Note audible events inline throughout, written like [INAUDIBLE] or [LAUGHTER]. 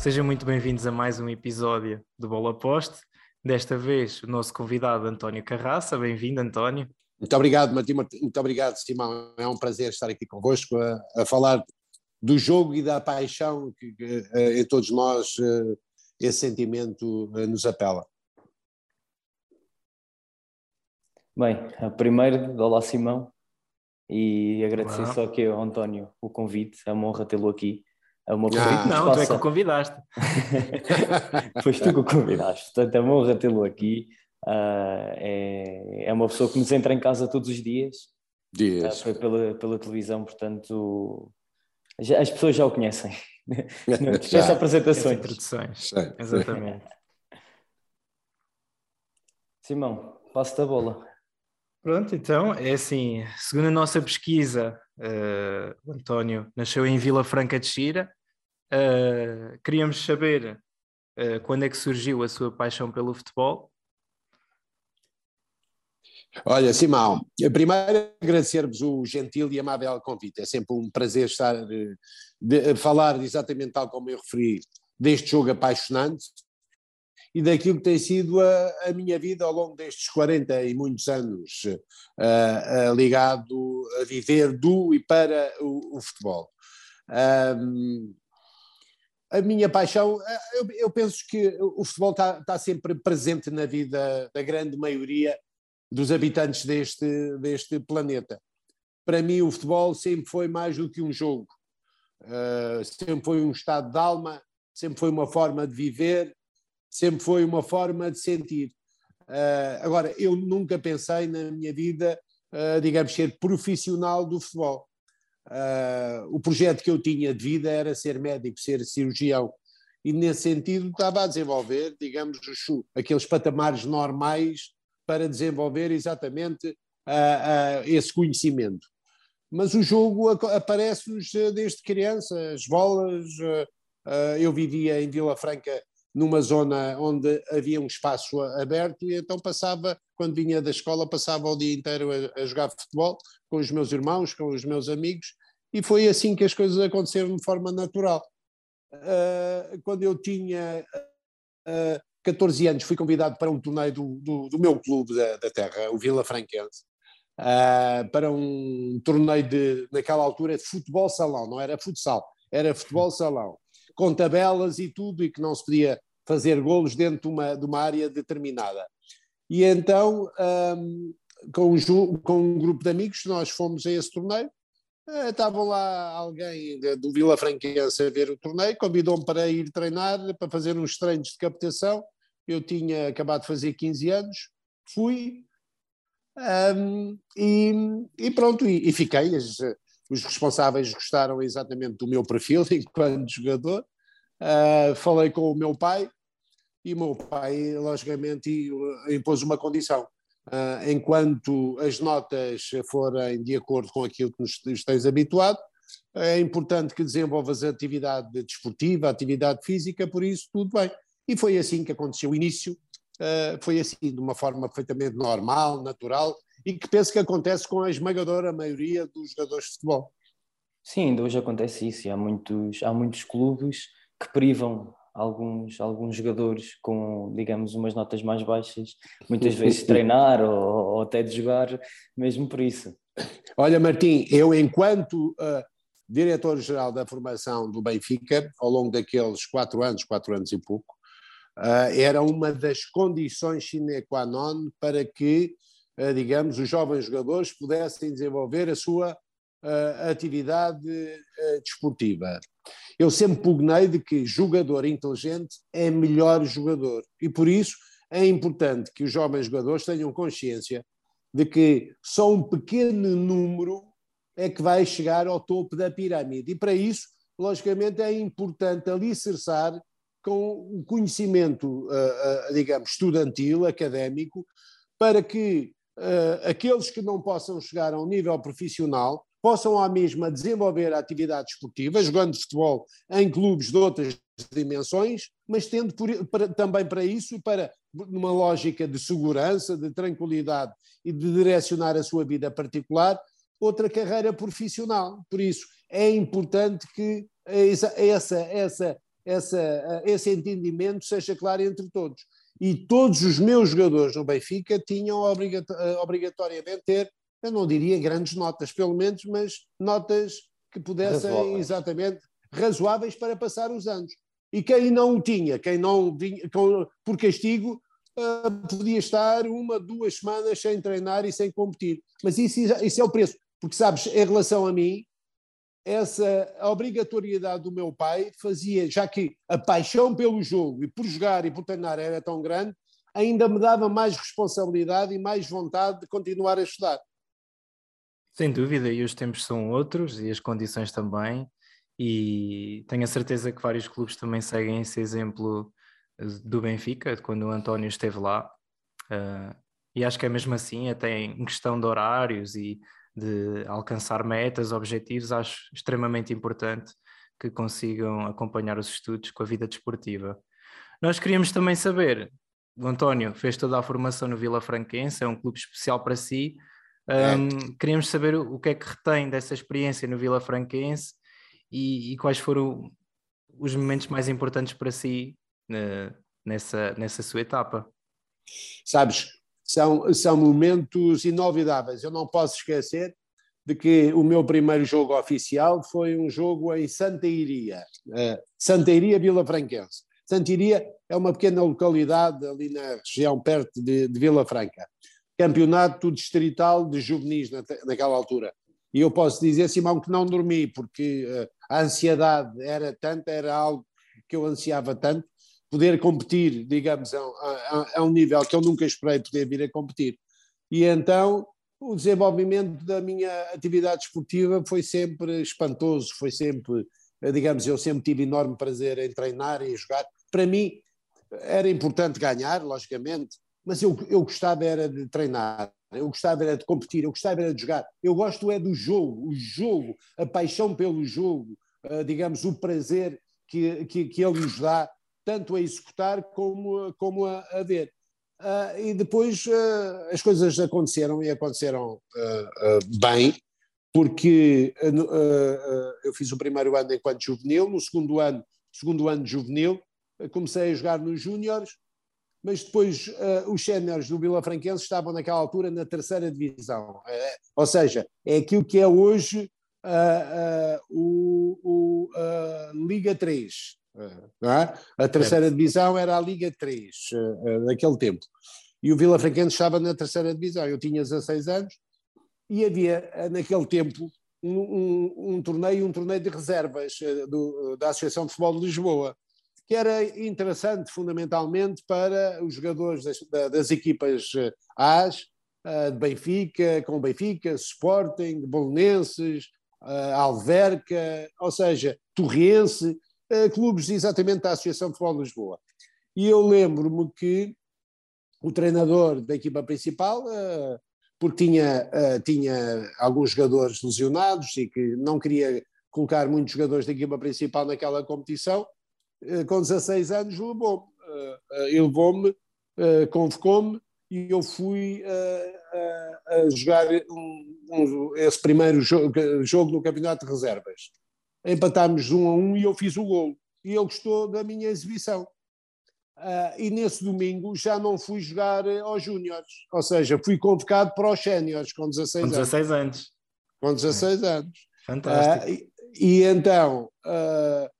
Sejam muito bem-vindos a mais um episódio do Bola Poste. Desta vez, o nosso convidado António Carraça. Bem-vindo, António. Muito obrigado, Martim. Muito obrigado, Simão. É um prazer estar aqui convosco a, a falar do jogo e da paixão que, que em todos nós eh, esse sentimento eh, nos apela. Bem, primeiro, olá Simão, e agradecer olá. só aqui ao António o convite, é uma honra tê-lo aqui. É uma ah, não, tu é que o convidaste. [LAUGHS] Foste tu que o convidaste, portanto é uma honra tê-lo aqui. Uh, é, é uma pessoa que nos entra em casa todos os dias. Dias. Uh, foi pela, pela televisão, portanto já, as pessoas já o conhecem. [LAUGHS] Não dispensa apresentações. Introduções. Exatamente. Simão, passo-te a bola. Pronto, então é assim, segundo a nossa pesquisa, uh, o António nasceu em Vila Franca de Xira, Uh, queríamos saber uh, quando é que surgiu a sua paixão pelo futebol. Olha, Simão, primeiro agradecer-vos o gentil e amável convite. É sempre um prazer estar de, de, falar exatamente tal como eu referi deste jogo apaixonante e daquilo que tem sido a, a minha vida ao longo destes 40 e muitos anos uh, uh, ligado a viver do e para o, o futebol. Um, a minha paixão, eh, eu, eu, penso que o futebol está, está, sempre presente na vida da grande maioria dos habitantes deste, deste planeta. Para mim, o futebol sempre foi mais do que um jogo, uh, sempre foi um estado de alma, sempre foi uma forma de viver, sempre foi uma forma de sentir. Uh, agora, eu nunca pensei na minha vida, uh, digamos, ser profissional do futebol. Uh, o projeto que eu tinha de vida era ser médico, ser cirurgião, e nesse sentido estava a desenvolver, digamos, os, aqueles patamares normais para desenvolver exatamente esse conhecimento. Mas o jogo aparece-nos desde criança, as bolas. eu vivia em Vila Franca numa zona onde havia um espaço aberto e então passava, quando vinha da escola, passava o dia inteiro a, a, jogar futebol com os meus irmãos, com os meus amigos e foi assim que as coisas aconteceram de forma natural. Uh, quando eu tinha uh, ah, 14 anos fui convidado para um torneio do, do, do meu clube da, da, terra, o Vila Franquense, uh, para um torneio de, naquela altura, de futebol salão, não era futsal, era futebol salão com tabelas e tudo, e que não se podia fazer golos dentro de uma, de uma área determinada. E então, um, com, um, com um grupo de amigos, nós fomos a esse torneio, uh, estavam lá alguém do Vila Franquense a ver o torneio, convidou-me para ir treinar, para fazer uns treinos de captação, eu tinha acabado de fazer 15 anos, fui, um, e, e, pronto, e, e fiquei, os responsáveis gostaram exatamente do meu perfil [LAUGHS] enquanto jogador. Uh, falei com o meu pai e o meu pai, logicamente, impôs uma condição. Uh, enquanto as notas forem de acordo com aquilo que nos tens habituado, é importante que desenvolvas atividade desportiva, atividade física, por isso tudo bem. E foi assim que aconteceu o início, uh, foi assim, de uma forma perfeitamente normal, natural, e que penso que acontece com a esmagadora maioria dos jogadores de futebol. Sim, ainda hoje acontece isso, há muitos, há muitos clubes que privam alguns, alguns jogadores com, digamos, umas notas mais baixas, muitas [LAUGHS] vezes de treinar ou, ou, até de jogar, mesmo por isso. Olha, Martim, eu, enquanto uh, diretor-geral da formação do Benfica, ao longo daqueles quatro anos, quatro anos e pouco, uh, era uma das condições sine qua non para que eh, digamos, os jovens jogadores pudessem desenvolver a sua uh, atividade desportiva. Eu sempre pugnei de que jogador inteligente é melhor jogador e por isso é importante que os jovens jogadores tenham consciência de que só um pequeno número é que vai chegar ao topo da pirâmide e para isso, logicamente, é importante alicerçar com o conhecimento, digamos, estudantil, académico, para que aqueles que não possam chegar a um nível profissional possam à mesma desenvolver a atividade esportiva, jogando futebol em clubes de outras dimensões, mas tendo por, para, também para isso e para numa lógica de segurança, de tranquilidade e de direcionar a sua vida particular, outra carreira profissional. Por isso, é importante que essa, essa, essa, essa, esse entendimento seja claro entre todos. E todos os meus jogadores no Benfica tinham obrigatoriamente ter, eu não diria grandes notas, pelo menos, mas notas que pudessem razoáveis. exatamente razoáveis para passar os anos. E quem não o tinha, quem não vinha, por castigo, uh, podia estar uma, duas semanas sem treinar e sem competir. Mas isso, isso é o preço. Porque, sabes, em relação a mim, essa obrigatoriedade do meu pai fazia, já que a paixão pelo jogo e por jogar e por treinar era tão grande, ainda me dava mais responsabilidade e mais vontade de continuar a estudar. Sem dúvida, e os tempos são outros e as condições também, e tenho a certeza que vários clubes também seguem esse exemplo eh, do Benfica, quando o António esteve lá. Uh, e acho que é mesmo assim, até em questão de horários e de alcançar metas, objetivos, acho extremamente importante que consigam acompanhar os estudos com a vida desportiva. Nós queríamos também saber, o António fez toda a formação no Vila Franquense, é um clube especial para si. Um, queríamos saber o que é que retém dessa experiência no Vila Franquense e, e quais foram os momentos mais importantes para si uh, nessa, nessa sua etapa. Sabes, são, são momentos inolvidáveis. Eu não posso esquecer de que o meu primeiro jogo oficial foi um jogo em Santa Iria, uh, Santa Iria Vila Franquense. Santa Iria é uma pequena localidade ali na região perto de, de Vila Franca. Campeonato distrital de juvenis na, naquela altura. E eu posso dizer, Simão, que não dormi, porque uh, a ansiedade era tanta, era algo que eu ansiava tanto, poder competir, digamos, a, a, a, um nível que eu nunca esperei poder vir a competir. E então o desenvolvimento da minha atividade esportiva foi sempre espantoso, foi sempre, digamos, eu sempre tive enorme prazer em treinar e jogar. Para mim era importante ganhar, logicamente, mas eu, eu gostava era de treinar, eu gostava era de competir, eu gostava era de jogar. Eu gosto é do jogo, o jogo, a paixão pelo jogo, uh, digamos, o prazer que, que, que ele nos dá tanto a executar como, como a, a ver. Uh, e depois uh, as coisas aconteceram e aconteceram uh, bem, porque eu fiz o primeiro ano enquanto juvenil, no segundo ano, segundo ano juvenil, comecei a jogar nos júniores, mas depois os séniores do Vila Franquense estavam naquela altura na terceira divisão, ou seja, é aquilo que é hoje o, o Liga 3, é? A terceira é. divisão era a Liga 3, uh, naquele tempo. E o Vila Franquense estava na terceira divisão. Eu tinha 16 anos e havia, naquele tempo, um, um, um torneio, um torneio de reservas do, da Associação de Futebol de Lisboa, que era interessante fundamentalmente para os jogadores das, das equipas A's, de Benfica, com Benfica, Sporting, Bolonenses, Alverca, ou seja, Torrense, uh, clubes exatamente da Associação de Futebol de Lisboa. E eu lembro-me que o treinador da equipa principal, porque tinha, tinha alguns jogadores lesionados e que não queria colocar muitos jogadores da equipa principal naquela competição, com 16 anos levou-me, levou-me, convocou-me e eu fui a jogar um, um, esse primeiro jogo, jogo no Campeonato de Reservas empatámos um a um e eu fiz o gol. E ele gostou da minha exibição. Uh, e nesse domingo já não fui jogar eh, aos júniores, ou seja, fui convocado para os séniores com 16 anos. Com 16 anos. Com 16 anos. Fantástico. Uh, e, e, então, uh,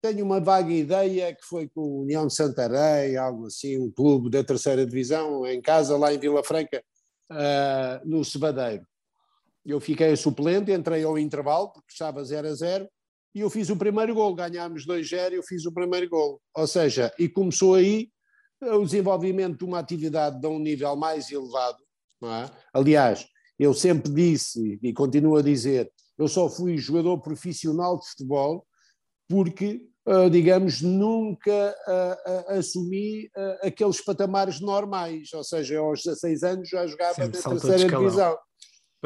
tenho uma vaga ideia que foi com o União de Santarém, algo assim, um clube da terceira divisão, em casa, lá em Vila Franca, no Cebadeiro. Eu fiquei suplente, entrei ao intervalo, porque estava 0 a 0, e eu fiz o primeiro gol, ganhámos 2-0 e eu fiz o primeiro gol. Ou seja, e começou aí o desenvolvimento de uma atividade de um nível mais elevado. É? Aliás, eu sempre disse e continuo a dizer, eu só fui jogador profissional de futebol porque, uh, digamos, nunca uh, uh, assumi aqueles patamares normais, ou seja, aos 16 anos já jogava na terceira divisão.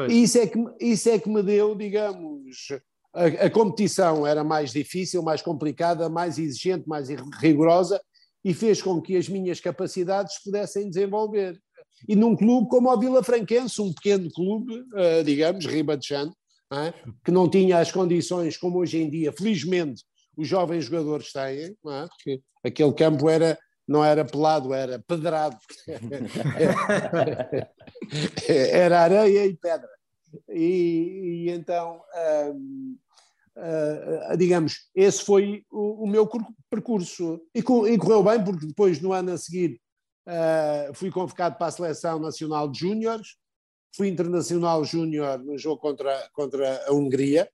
Isso é, que, isso é que me deu, digamos, a, a, competição era mais difícil, mais complicada, mais exigente, mais rigorosa e fez com que as minhas capacidades pudessem desenvolver. E num clube como o Vila Franquense, um pequeno clube, uh, digamos, Ribachano, é? que não tinha as condições como hoje em dia, felizmente, os jovens jogadores têm, é? porque aquele campo era, não era pelado, era pedrado. [LAUGHS] era areia e pedra. E, e então, hum, uh, digamos, esse foi o, o meu percurso. E, e, correu bem, porque depois, no ano a seguir, fui convocado para a Seleção Nacional de Júniores, fui internacional júnior no jogo contra, contra a Hungria.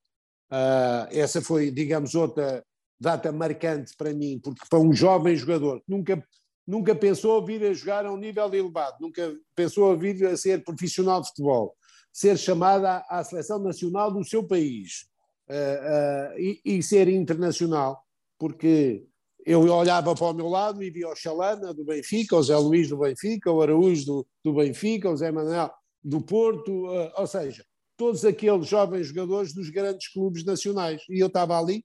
Uh, essa foi, digamos, outra data marcante para mim, porque foi um jovem jogador nunca, nunca pensou vir a jogar a um nível elevado, nunca pensou vir a ser profissional de futebol, ser chamado à, seleção nacional do seu país uh, uh, e, e, ser internacional, porque eu olhava para o meu lado e via o Chalana do Benfica, o Zé Luís do Benfica, o Araújo do, do Benfica, o Zé Manuel do Porto, uh, ou seja, todos aqueles jovens jogadores dos grandes clubes nacionais. E eu estava ali,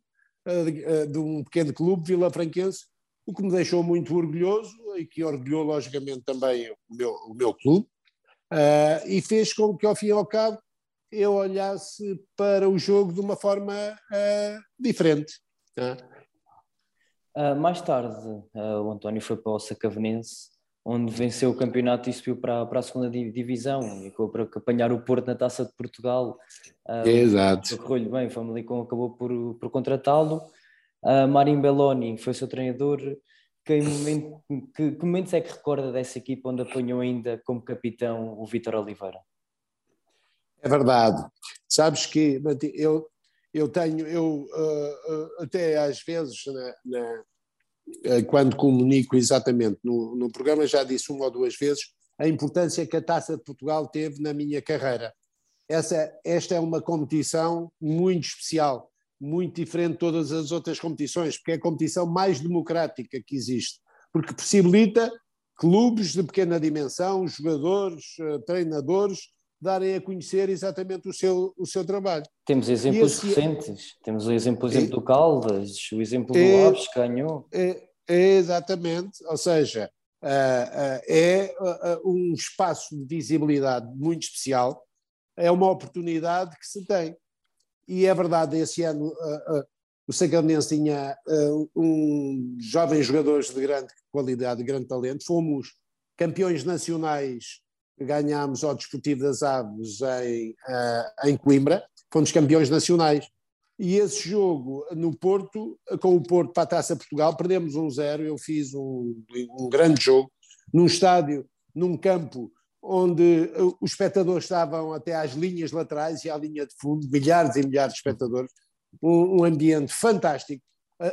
de um pequeno clube, Vila Franquense, o que me deixou muito orgulhoso e que orgulhou, logicamente, também o meu, o meu clube, e fez com que, ao fim e ao cabo, eu olhasse para o jogo de uma forma uh, diferente. Uh, mais tarde, uh, o António foi para o Sacavenense, onde venceu o campeonato e subiu para, para a segunda divisão, e acabou para apanhar o Porto na Taça de Portugal. Exato. Correu-lhe bem, o Famalicão acabou por, por contratá-lo. Uh, Marim Belloni foi seu treinador. Que, momento, que, que momentos é que recorda dessa equipa onde apanhou ainda como capitão o Vítor Oliveira? É verdade. Sabes que eu, eu tenho, eu uh, uh, até às vezes, na, na, uh, quando comunico exatamente no, no programa, já disse uma ou duas vezes a importância que a Taça de Portugal teve na minha carreira. Essa, esta é uma competição muito especial, muito diferente de todas as outras competições, porque é a competição mais democrática que existe, porque possibilita clubes de pequena dimensão, jogadores, treinadores, darem a conhecer exatamente o seu, o seu trabalho. Temos exemplos esse... recentes, temos o exemplo, o exemplo é, do Caldas, o exemplo é, do Alves que ganhou. É, é, exatamente, ou seja, é um espaço de visibilidade muito especial, é uma oportunidade que se tem. E é verdade, esse ano o Sacamonense tinha um jovens jogadores de grande qualidade, de grande talento, fomos campeões nacionais ganhámos ao Desportivo das Aves em, uh, em Coimbra, fomos campeões nacionais. E esse jogo no Porto, com o Porto para a Taça Portugal, perdemos 1-0. Um eu fiz um, um grande jogo num estádio, num campo onde os espectadores estavam até às linhas laterais e à linha de fundo, milhares e milhares de espectadores, um, um ambiente fantástico.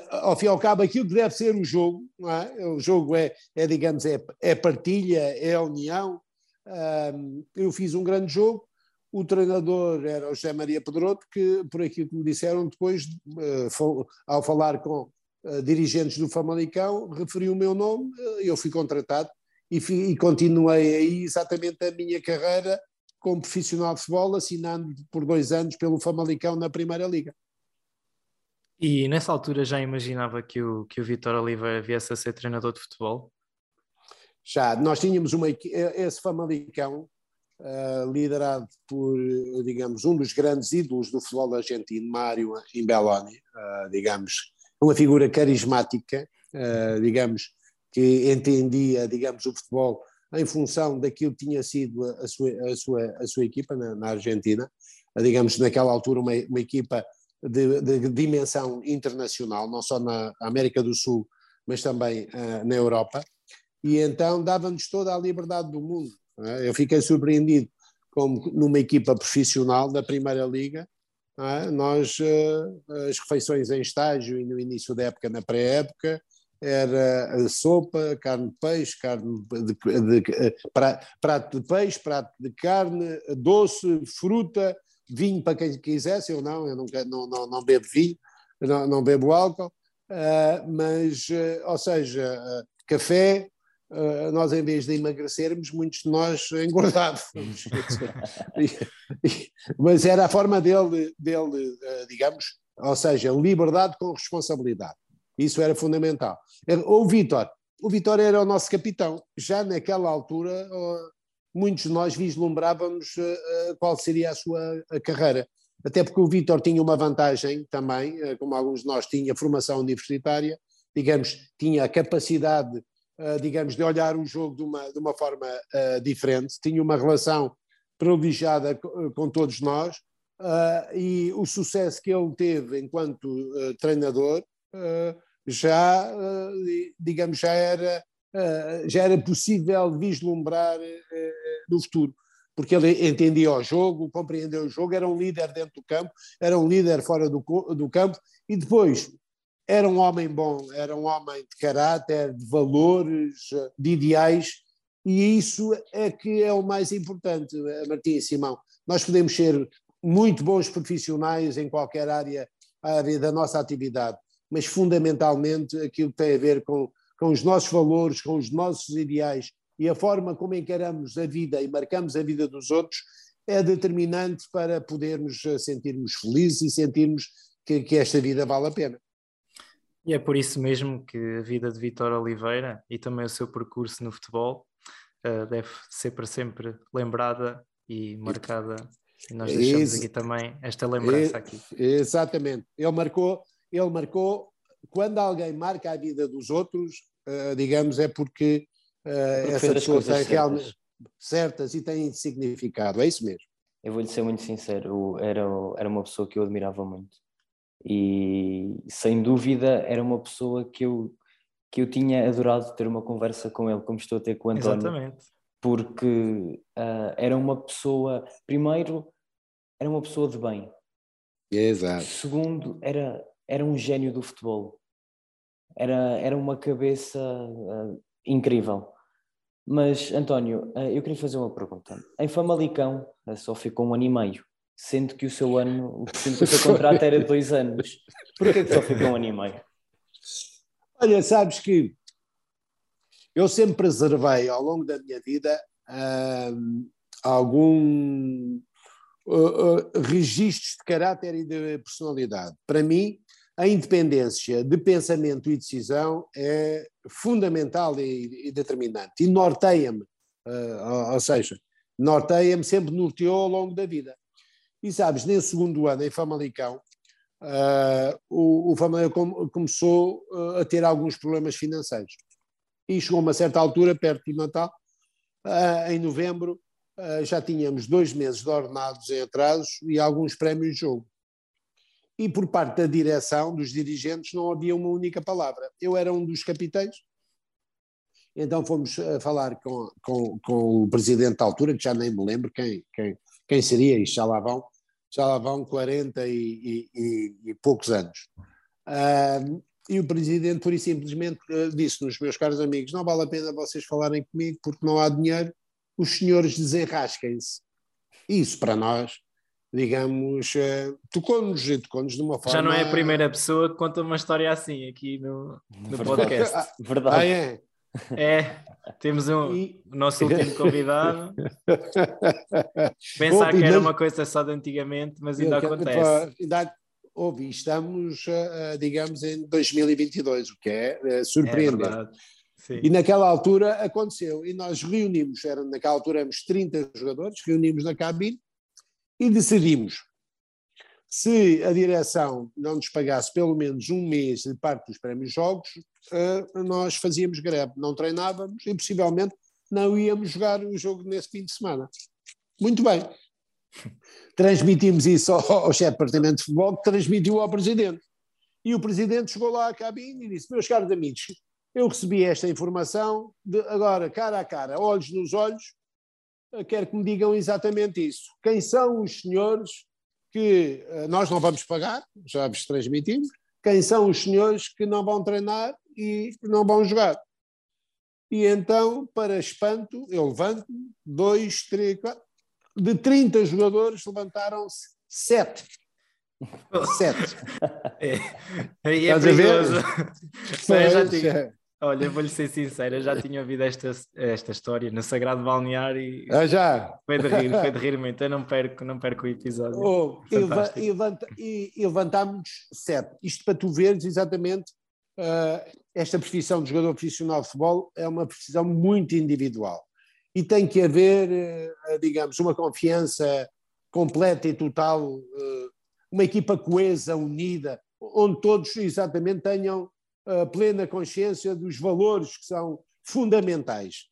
Ao fim e ao cabo, aquilo que deve ser o jogo, é? o jogo é, é digamos, é, é partilha, é união, eu fiz um grande jogo, o treinador era o José Maria Pedroto, que, por aquilo que me disseram depois, uh, ao falar com uh, dirigentes do Famalicão, referiu o meu nome, uh, eu fui contratado e, e, continuei aí exatamente a minha carreira como profissional de futebol, assinando por dois anos pelo Famalicão na Primeira Liga. E nessa altura já imaginava que o, que o Vitor Oliveira viesse a ser treinador de futebol? Já nós tínhamos uma, esse Famalicão, uh, liderado por, digamos, um dos grandes ídolos do futebol argentino, Mário Imbeloni, uh, digamos, uma figura carismática, uh, digamos, que entendia, digamos, o futebol em função daquilo que tinha sido a sua, a sua, a sua equipa na, na Argentina, digamos, naquela altura uma, uma equipa de, de, dimensão internacional, não só na América do Sul, mas também na Europa, e então dava-nos toda a liberdade do mundo. É? Eu fiquei surpreendido como numa equipa profissional da Primeira Liga, é? nós eh, as refeições em estágio e no início da época, na pré-época, era sopa, carne de peixe, carne de, de, de, prato de peixe, prato de carne, doce, fruta, vinho para quem quisesse, eu não, eu não, não, não bebo vinho, não, não bebo álcool, uh, mas, uh, ou seja, uh, café, Uh, nós em vez de emagrecermos, muitos de nós engordávamos. Mas era a forma dele, dele uh, digamos, ou seja, liberdade com responsabilidade. Isso era fundamental. O Vitor, o Vitor era o nosso capitão. Já naquela altura, uh, muitos de nós vislumbrávamos qual seria a sua carreira. até porque o Vítor tinha uma vantagem também, eh, como alguns de nós tinha formação universitária, digamos, tinha a capacidade, eh, digamos, de olhar o jogo de uma, de uma forma uh, diferente, tinha uma relação privilegiada com todos nós, e o sucesso que ele teve enquanto treinador já, digamos, já era, já era possível vislumbrar no futuro. Porque ele entendia o jogo, compreendeu o jogo, era um líder dentro do campo, era um líder fora do, do campo e depois era um homem bom, era um homem de caráter, de valores, de ideais e isso é que é o mais importante, Martim e Simão. Nós podemos ser muito bons profissionais em qualquer área, área da nossa atividade, mas fundamentalmente aquilo tem a ver com, com os nossos valores, com os nossos ideais, e a forma como encaramos a vida e marcamos a vida dos outros é determinante para podermos eh, sentirmos felizes e sentirmos que, que esta vida vale a pena. E é por isso mesmo que a vida de Vitor Oliveira e também o seu percurso no futebol uh, deve ser para sempre lembrada e marcada. E nós deixamos Ex aqui também esta lembrança aqui. Exatamente. Ele marcou, ele marcou, quando alguém marca a vida dos outros, uh, digamos, é porque uh, essa pessoa tem realmente certas e tem significado, é isso mesmo. Eu vou-lhe ser muito sincero, era, era uma pessoa que eu admirava muito e sem dúvida era uma pessoa que eu, que eu tinha adorado ter uma conversa com ele, como estou a ter com o António. Exatamente. Porque uh, era uma pessoa, primeiro, era uma pessoa de bem. Exato. Segundo, era, era um gênio do futebol. Era, era uma cabeça uh, incrível. Mas, António, eh, eu queria fazer uma pergunta. Em Famalicão só ficou um ano e meio, sendo que o seu ano, sendo que o [LAUGHS] seu contrato era dois anos. Porquê que só ficou um ano e meio? Olha, sabes que eu sempre preservei ao longo da minha vida hum, algum uh, uh, registros de caráter e de personalidade. Para mim, a independência de pensamento e decisão é fundamental e, e determinante e norteia-me, uh, ou seja, norteia-me, sempre norteou ao longo da vida. E sabes, nesse segundo ano em Famalicão, uh, o, o Famalicão começou uh, a ter alguns problemas financeiros. E chegou a uma certa altura, perto do Natal, em novembro, já tínhamos dois meses de ordenados em atrasos e alguns prémios de jogo e por parte da direção, dos dirigentes, não havia uma única palavra. Eu era um dos capitães, então fomos falar com, com, com o presidente da altura, que já nem me lembro quem, quem, quem seria, e já lá vão, já lá vão 40 e, e, e poucos anos. Uh, e o presidente, por e simplesmente, uh, disse-nos, meus caros amigos, não vale a pena vocês falarem comigo porque não há dinheiro, os senhores desenrasquem-se. Isso para nós digamos, uh, tocou-nos e tocou-nos de uma forma. Já não é a primeira pessoa que conta uma história assim aqui no, no podcast. Verdade. Ah, é? É, temos um, e... o nosso último convidado. [LAUGHS] Pensar que era uma coisa só de antigamente, mas ainda acontece. Houve, estamos, uh, digamos, em 2022, o que é uh, surpreendente. É e naquela altura aconteceu, e nós reunimos, era, naquela altura éramos 30 jogadores, reunimos na cabine e decidimos, se a direção não nos pagasse pelo menos um mês de parte dos prémios jogos, nós fazíamos greve, não treinávamos e possivelmente não íamos jogar o jogo nesse fim de semana. Muito bem. [LAUGHS] Transmitimos isso ao, ao chefe de departamento de futebol, que transmitiu ao presidente. E o presidente chegou lá à cabine e disse: Meus caros amigos, eu recebi esta informação, de, agora, cara a cara, olhos nos olhos, quero que me digam exatamente isso. Quem são os senhores que eh, nós não vamos pagar, já vos transmitimos, quem são os senhores que não vão treinar e não vão jogar. E então, para espanto, eu levanto dois, três, quatro, de 30 jogadores levantaram-se sete. [LAUGHS] Sete. É, é perigoso. [LAUGHS] já tinha, Olha, vou-lhe ser sincero, já tinha ouvido esta, esta história no Sagrado Balneário e ah, já? foi de rir, foi de [LAUGHS] rir muito, eu não perco, não perco o episódio. Oh, e, levanta, e, e levantámos sete. Isto para tu veres exatamente uh, esta profissão de jogador profissional de futebol é uma profissão muito individual e tem que haver, uh, digamos, uma confiança completa e total uh, uma equipa coesa, unida, onde todos exatamente tenham uh, plena consciência dos valores que são fundamentais.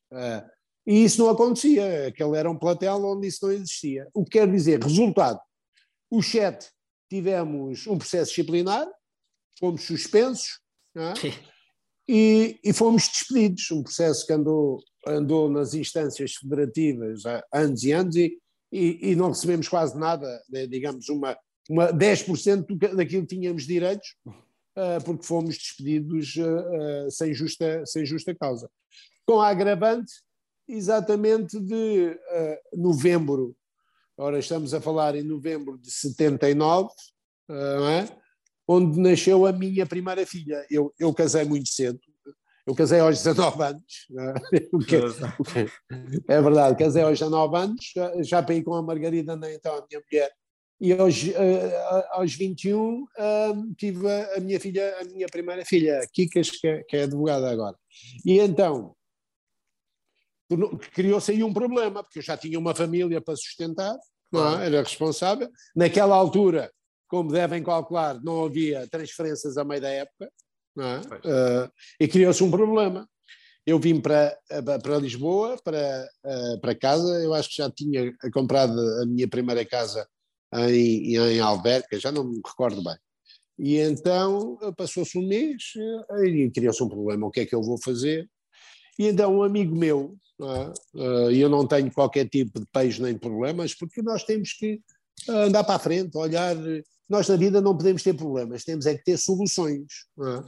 E isso não acontecia, aquele era um platel onde isso não existia. O que quer dizer, resultado, os sete tivemos um processo disciplinar, fomos suspensos é? E, e, fomos despedidos, um processo que andou, andou nas instâncias federativas há anos e anos e, e, e não recebemos quase nada, né, digamos uma, uma 10% daquilo que tínhamos direitos, uh, porque fomos despedidos uh, uh, sem, justa, sem justa causa. Com a agravante exatamente de novembro Ora, estamos a falar em novembro de 79, não é? Onde nasceu a minha primeira filha. Eu, eu casei muito cedo, eu casei aos 19 anos, [LAUGHS] é? é verdade, casei aos 19 anos, já, peguei com a Margarida, né, então a minha mulher, e aos, uh, aos 21 uh, tive a, a, minha filha, a minha primeira filha, Kikas, que é, que é advogada agora. E então, criou-se aí um problema, porque eu já tinha uma família para sustentar, não é? era responsável. Naquela altura, como devem calcular, não havia transferências a meio da época, é? uh, e criou-se um problema. Eu vim para, para Lisboa, para, uh, para casa, eu acho que já tinha comprado a minha primeira casa em, em Alberca, já não me recordo bem. E então passou-se um mês e criou-se um problema: o que é que eu vou fazer? E então um amigo meu, é? e eu não tenho qualquer tipo de peixe nem problemas, porque nós temos que andar para a frente, olhar. Nós na vida não podemos ter problemas, temos é que ter soluções. É?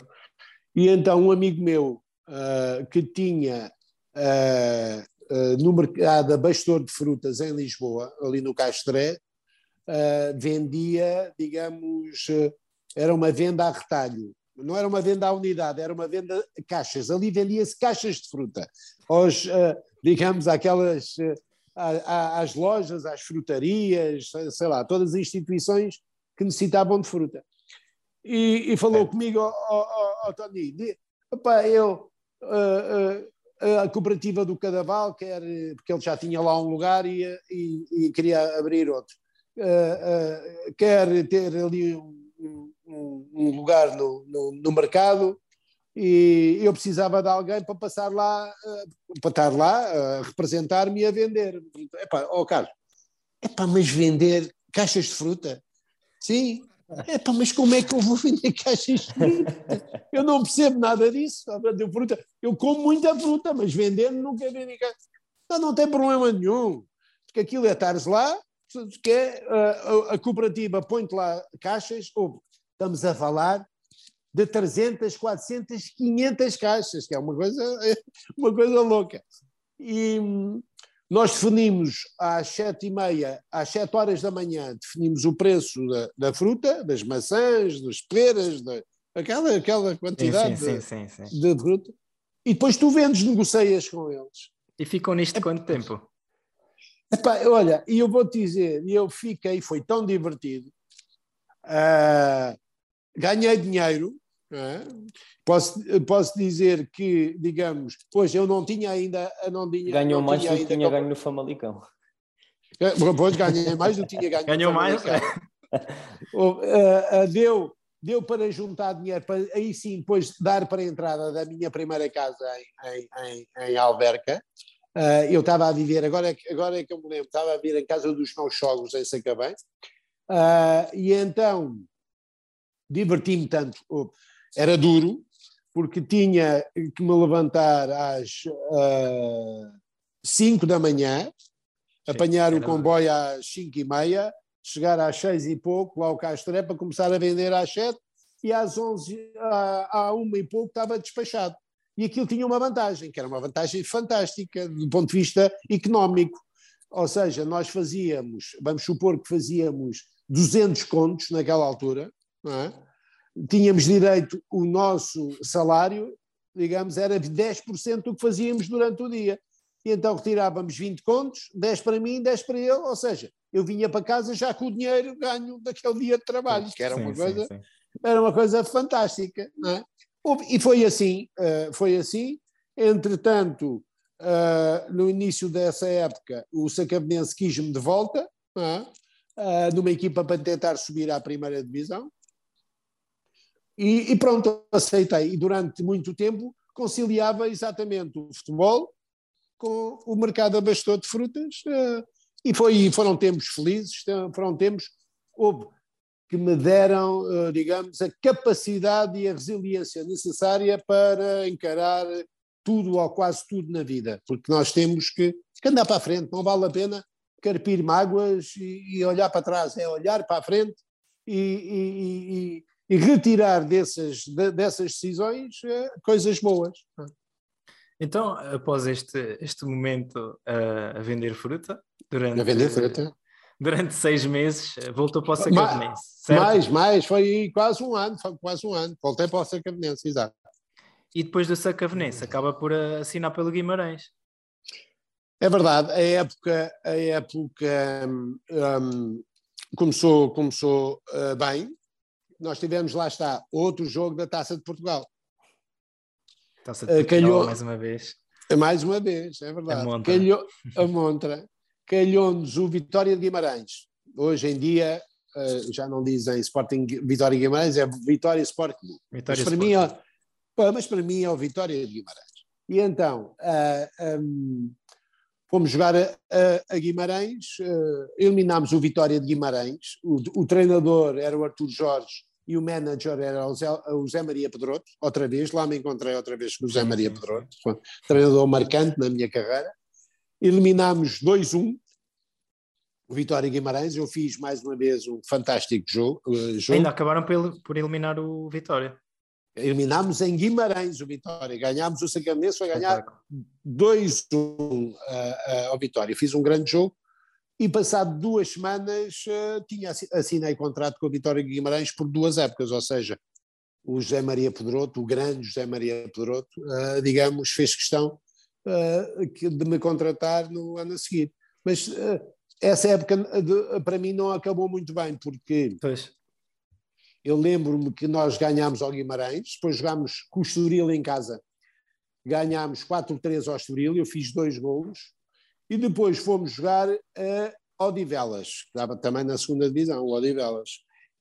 E então um amigo meu uh, que tinha uh, uh, no mercado abastador de frutas em Lisboa, ali no Castré, vendia, digamos, era uma venda a retalho não era uma venda à unidade, era uma venda a caixas. Ali vendia-se caixas de fruta, aos, digamos, aquelas, uh, às lojas, às frutarias, sei lá, todas as instituições que necessitavam de fruta. E, e falou é. comigo, ó oh, oh, Tony, opa, eu, uh, a cooperativa do Cadaval, quer, porque ele já tinha lá um lugar e, e, e queria abrir outro, quer ter ali um um, um lugar no, no, no, mercado e eu precisava de alguém para passar lá, uh, para estar lá a representar-me e a vender. Epá, ó oh, Carlos, epá, mas vender caixas de fruta? Sim. Epá, mas como é que eu vou vender caixas fruta? Eu não percebo nada disso. fruta. Eu como muita fruta, mas vender nunca vendi caixas. Não, não tem problema nenhum. Porque aquilo é estares lá, que é, a, a, cooperativa põe-te lá caixas, ou estamos a falar de 300, 400, 500 caixas, que é uma coisa, [LAUGHS] uma coisa louca. E nós definimos às sete e meia, às sete horas da manhã, definimos o preço da, da fruta, das maçãs, das peras, da, aquela, aquela quantidade sim, sim, sim, de, de, fruta, e depois tu vendes, negocias com eles. E ficam nisto é, quanto tempo? Epá, olha, e eu vou-te dizer, eu fiquei, foi tão divertido, uh, ganhei dinheiro, é? posso, posso dizer que, digamos, pois eu não tinha ainda. Não tinha, Ganhou não mais do que tinha ganho no Famalicão. É, pois ganhei mais do que tinha ganho Ganhou mais? [LAUGHS] deu, deu para juntar dinheiro, para aí sim, depois dar para a entrada da minha primeira casa em, em, em, em Alverca. Uh, eu estava a viver, agora é, que, agora é que eu me lembro, estava a viver em casa dos meus sogros em Sacabém, uh, e então diverti-me tanto. Era duro, porque tinha que me levantar às 5 uh, da manhã, Sim, apanhar o comboio duro. às 5 e meia, chegar às 6 e pouco, lá ao Castré, para começar a vender às 7, e às 11, à, à 1 e pouco, estava despachado. E aquilo tinha uma vantagem, que era uma vantagem fantástica do ponto de vista económico. Ou seja, nós fazíamos, vamos supor que fazíamos 200 contos naquela altura, é? Tínhamos direito, o nosso salário, digamos, era de 10% do que fazíamos durante o dia. E então retirávamos 20 contos, 10 para mim, 10 para ele, ou seja, eu vinha para casa já com o dinheiro ganho daquele dia de trabalho, que era sim, uma coisa, sim, sim. era uma coisa fantástica, não é? E foi assim, eh, foi assim. Entretanto, eh, no início dessa época, o Sacabenense quis-me de volta, é? uh, numa equipa para tentar subir à primeira divisão. E, e, pronto, aceitei. E durante muito tempo conciliava exatamente o futebol com o mercado abastou de frutas. Uh, e foi, foram tempos felizes, foram tempos houve, que me deram, uh, digamos, a capacidade e a resiliência necessária para encarar tudo ou quase tudo na vida, porque nós temos que, que andar para a frente, não vale a pena carpir mágoas e, e olhar para trás, é olhar para a frente e, e, e retirar dessas, de, dessas decisões uh, coisas boas. Então, após este, este momento uh, a vender fruta, durante, a vender fruta. durante seis meses, voltou para o Sacavenense? Mais, mais, foi quase um ano, foi quase um ano, voltei para o Sacavenense, exato. E depois do Sacavenense, acaba por assinar pelo Guimarães. É verdade, a época, a época um, um, começou, começou uh, bem. Nós tivemos, lá está, outro jogo da Taça de Portugal. Taça de uh, Portugal, calhou, mais uma vez. Mais uma vez, é verdade. A Montra. Calhou, a Montra. Calhou-nos o Vitória de Guimarães. Hoje em dia, uh, já não dizem Sporting Vitória de Guimarães, é Vitória Sporting. Vitória mas, para mim é, mas para mim é o Vitória de Guimarães. E então, uh, um, Fomos jogar a, a, a Guimarães, uh, eliminámos o Vitória de Guimarães, o, o, treinador era o Artur Jorge e o manager era o Zé, o Zé, Maria Pedroto, outra vez, lá me encontrei outra vez com o Zé Maria Pedroto, treinador marcante na minha carreira. Eliminámos 2-1, o Vitória Guimarães, eu fiz mais uma vez um fantástico jogo. Uh, jogo. Ainda acabaram por, por eliminar o Vitória. Eliminámos em Guimarães o Vitória, ganhámos o Sacamense, foi ganhar 2-1 uh, uh, ao Vitória. Fiz um grande jogo e passado duas semanas uh, tinha assinei contrato com a Vitória Guimarães por duas épocas, ou seja, o José Maria Pedroto, o grande José Maria Pedroto, uh, digamos, fez questão uh, de me contratar no ano a seguir. Mas essa época para mim não acabou muito bem, porque pois. Eu lembro-me que nós ganhámos ao Guimarães, depois jogámos com o Estoril em casa, ganhámos 4-3 ao Estoril, eu fiz dois golos, e depois fomos jogar a Odivelas, que estava também na segunda divisão, o Odivelas.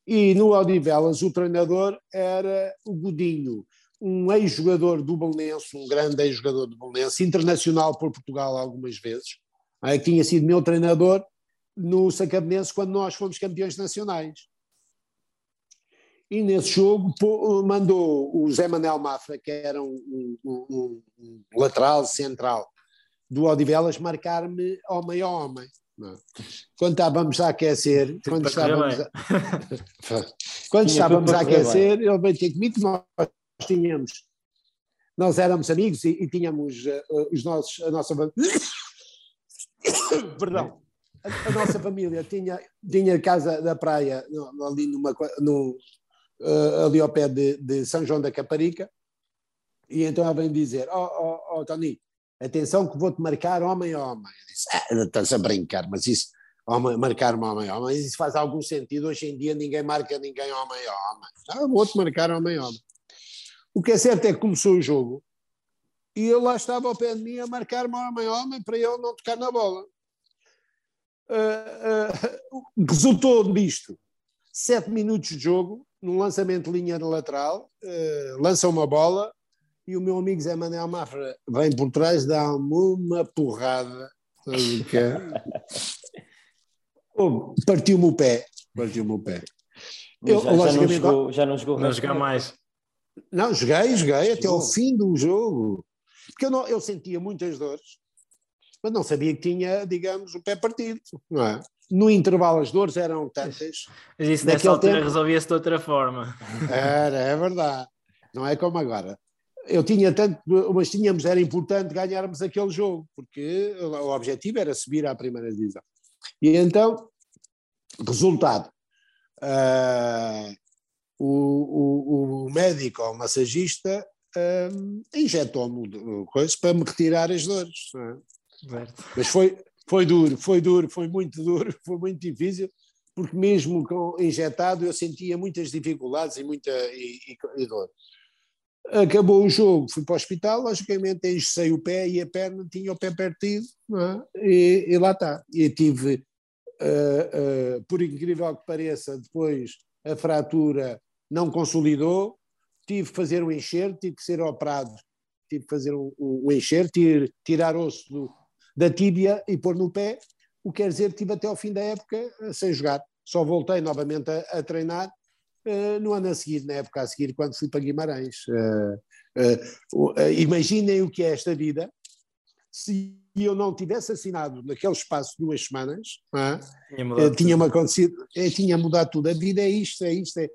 E no Odivelas o treinador era o Godinho, um ex-jogador do Belenense, um grande ex-jogador do Belenense, internacional por Portugal algumas vezes, que tinha sido meu treinador no Sacabinense quando nós fomos campeões nacionais. E nesse jogo mandou o Zé Manuel Mafra, que era um, um, um lateral central do Odivelas, marcar-me homem a homem. Não. É? Quando estávamos a aquecer, quando estávamos a, [LAUGHS] quando estávamos a aquecer, ele veio ter comigo, nós tínhamos, nós éramos amigos e, e tínhamos uh, os nossos, a nossa [COUGHS] perdão, a, a, nossa família tinha, tinha casa da praia ali numa, no, uh, ali ao pé de, de, São João da Caparica, e então ela vem dizer: Ó oh, oh, oh, Tony, atenção que vou-te marcar homem a homem. Eu disse: ah, estás a brincar, mas isso, marcar-me homem a homem, isso faz algum sentido. Hoje em dia ninguém marca ninguém homem a homem. Ah, vou-te marcar homem a homem. O que é certo é que começou o jogo e ele lá estava ao pé de mim a marcar-me homem a homem para eu não tocar na bola. [LAUGHS] Uh, uh, resultou disto sete minutos de jogo, num lançamento de linha lateral, uh, lança uma bola e o meu amigo Zé Manuel Mafra vem por trás, dá-me uma porrada. oh, partiu-me o pé. Partiu-me o pé. Eu, já, já, não jogou, já não jogou. Não jogar mais. Não, joguei, joguei até ao fim do jogo. Porque eu, não, eu sentia muitas dores, mas não sabia que tinha, digamos, o pé partido, não é? no intervalo as dores eram tantas. Mas isso nessa altura tempo... resolvia-se de outra forma. Era, é verdade. Não é como agora. Eu tinha tanto, mas tínhamos, era importante ganharmos aquele jogo, porque o objetivo era subir à primeira divisão. E então, resultado, uh, o, o, o, médico, o massagista, uh, injetou-me coisa para me retirar as dores. É? Mas foi, foi duro, foi duro, foi muito duro, foi muito difícil, porque mesmo com injetado eu sentia muitas dificuldades e muita e, e, e dor. Acabou o jogo, fui para o hospital, logicamente engessei o pé e a perna tinha o pé partido, é? e, e, lá está. E tive uh, uh, por incrível que pareça, depois a fratura não consolidou, tive que fazer um enxerto, tive que ser operado, tive que fazer um, um enxerto, tir, tirar osso do, da tíbia e pôr no pé, o que quer dizer que tive até ao fim da época sem jogar. Só voltei novamente a, a treinar no ano a seguir, na época a seguir, quando fui para Guimarães. imaginem o que é esta vida se eu não tivesse assinado naquele espaço duas semanas, tinha, mudado tinha acontecido, tinha mudado tudo. A vida é isto, é isto. É,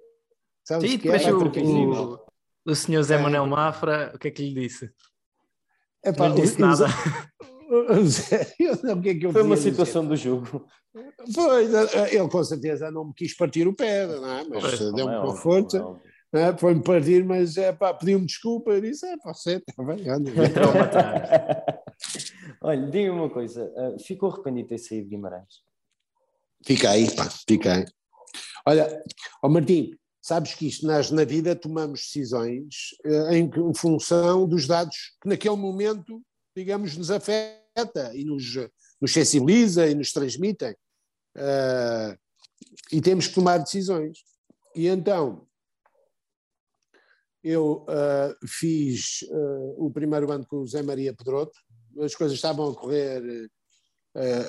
sabes Sim, que é? o, o, o senhor Zé Manuel Mafra, o que é que lhe disse? Epá, não lhe disse nada. eu [LAUGHS] [LAUGHS] não, que é que eu Foi uma situação dizer? do jogo. Pois, ele com certeza não me quis partir o pé, não é? mas deu-me uma força. É, Foi-me partir, mas é pá, pediu-me desculpa. Eu disse: é, pode ser, está bem, [LAUGHS] Olha, diga uma coisa: uh, ficou arrependido de ter saído de Guimarães? Fiquei, pá, fiquei. Olha, ó Martim, sabes que isto nós na vida tomamos decisões uh, em, em função dos dados que naquele momento, digamos, nos afeta e nos, nos sensibiliza e nos transmitem. Uh, e temos que tomar decisões. E então, eu uh, fiz uh, o primeiro ano com o Zé Maria Pedroto, as coisas estavam a correr,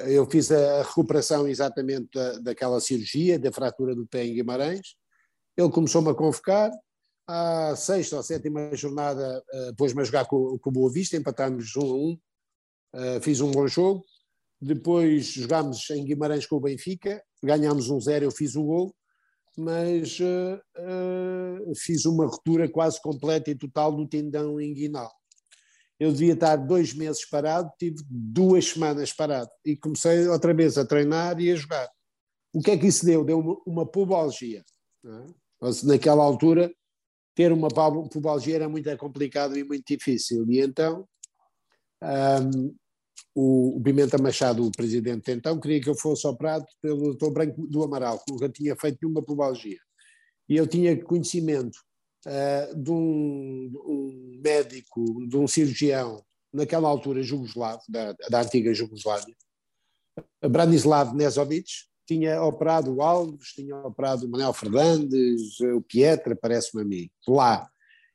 eu fiz a recuperação exatamente da, daquela cirurgia, da fratura do pé em Guimarães, ele começou-me a convocar, à sexta ou sétima jornada pôs-me a jogar com, com o Boa Vista, empatámos um a um, fiz um bom jogo, depois jogámos em Guimarães com o Benfica, ganhámos um zero, eu fiz o gol, mas uh, uh, fiz uma ruptura quase completa e total do tendão inguinal. Eu devia estar dois meses parado, tive duas semanas parado e comecei outra vez a treinar e a jogar. O que é que isso deu? Deu uma, uma pubalgia. É? Naquela altura, ter uma pubalgia era muito complicado e muito difícil. E então, um, o, Pimenta Machado, o presidente então, queria que eu fosse operado pelo doutor Branco do Amaral, que nunca tinha feito nenhuma pubalgia. E eu tinha conhecimento uh, de, um, um, médico, de um cirurgião, naquela altura jugoslavo, da, da antiga Jugoslávia, Branislav Nezovic, tinha operado o Alves, tinha operado o Manuel Fernandes, o Pietra, parece-me a mim, lá.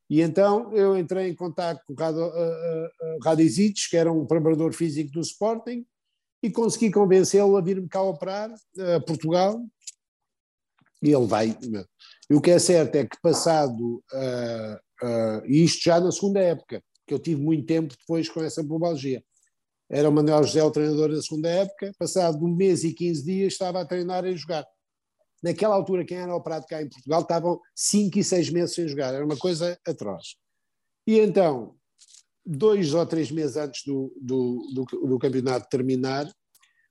E então eu entrei em contato com o Radizic, que era um preparador físico do Sporting, e consegui convencê-lo a vir-me cá operar a Portugal. E ele vai. E o que é certo é que, passado, uh, uh, e isto já na segunda época, que eu tive muito tempo depois com essa pubalgia. Era o Manuel José o treinador da segunda época, passado um mês e 15 dias estava a treinar e jogar. Naquela altura, quem era operado cá em Portugal estavam 5 e 6 meses sem jogar, era uma coisa atroz. E então, dois ou três meses antes do, do, do, do campeonato terminar,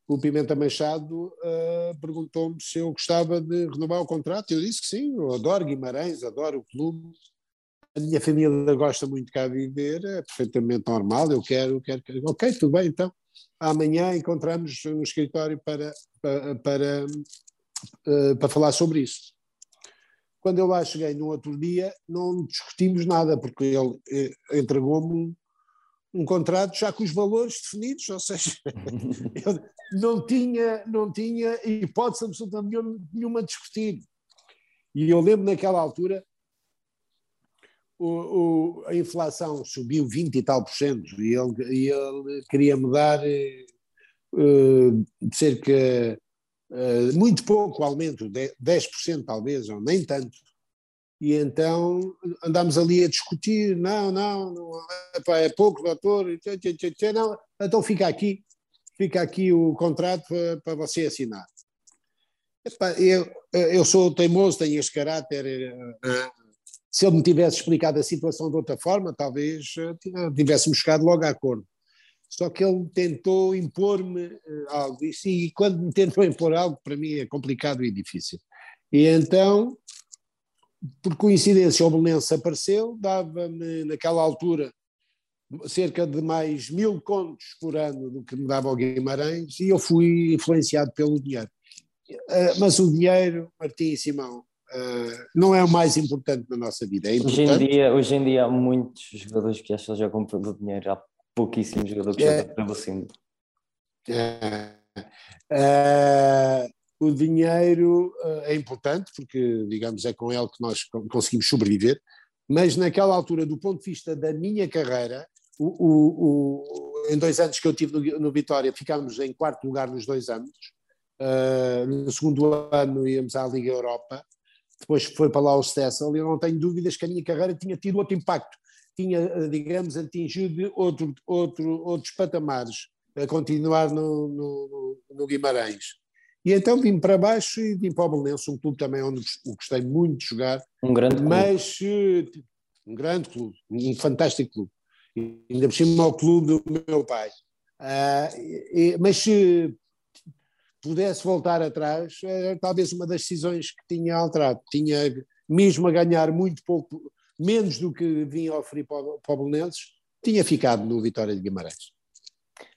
o Pimenta Machado uh, perguntou-me se eu gostava de renovar o contrato. Eu disse que sim, eu adoro Guimarães, adoro o clube. A minha família gosta muito de cá viver, é perfeitamente normal. Eu quero, quero, quero. Ok, tudo bem, então. Amanhã encontramos no escritório para, para, para uh, para falar sobre isso. Quando eu lá cheguei no outro dia, não discutimos nada, porque ele uh, entregou-me um, um, contrato já com os valores definidos, ou seja, [LAUGHS] eu não tinha, não tinha hipótese absolutamente nenhuma, de discutir. E eu lembro naquela altura o, o, a inflação subiu 20 e tal por cento e ele, e ele queria mudar uh, cerca uh, muito pouco aumento, 10% talvez, ou nem tanto. E então andámos ali a discutir, não, não, não é pouco, doutor, não, então fica aqui, fica aqui o contrato para, para você assinar. Epá, eu, eu sou teimoso, tenho este caráter. Eh, se ele me tivesse explicado a situação de outra forma, talvez eh, tivéssemos chegado logo a acordo. Só que ele tentou impor-me uh, algo, e, e quando me tentou impor algo, para mim é complicado e difícil. E então, por coincidência, o Belenense apareceu, dava-me naquela altura cerca de mais mil contos por ano do que me dava o Guimarães, e eu fui influenciado pelo dinheiro. Uh, mas o dinheiro, Martim e Simão, não é o mais importante na nossa vida. É hoje, em dia, hoje em dia há muitos jogadores que acham que jogam pelo dinheiro, há pouquíssimo jogador que é, joga pelo símbolo. É, é, o dinheiro uh, é importante, porque, digamos, é com ele que nós conseguimos sobreviver, mas naquela altura, do ponto de vista da minha carreira, o, o, o, em dois anos que eu tive no, no, Vitória, ficámos em quarto lugar nos dois anos. Uh, no segundo ano íamos à Liga Europa, depois foi para lá o Stessel, eu não tenho dúvidas que a minha carreira tinha tido outro impacto, tinha, digamos, atingido outro, outro, outros patamares, a continuar no, no, no Guimarães. E então vim para baixo e vim para o Belenense, um clube também onde gostei muito de jogar. Um grande clube. Mas eh, um grande clube, um fantástico clube. E ainda por cima ao clube do meu pai. Uh, e, mas se pudesse voltar atrás, era talvez uma das decisões que tinha alterado. Tinha, mesmo a ganhar muito pouco, menos do que vinha oferecer para, para o Belenenses, tinha ficado no Vitória de Guimarães.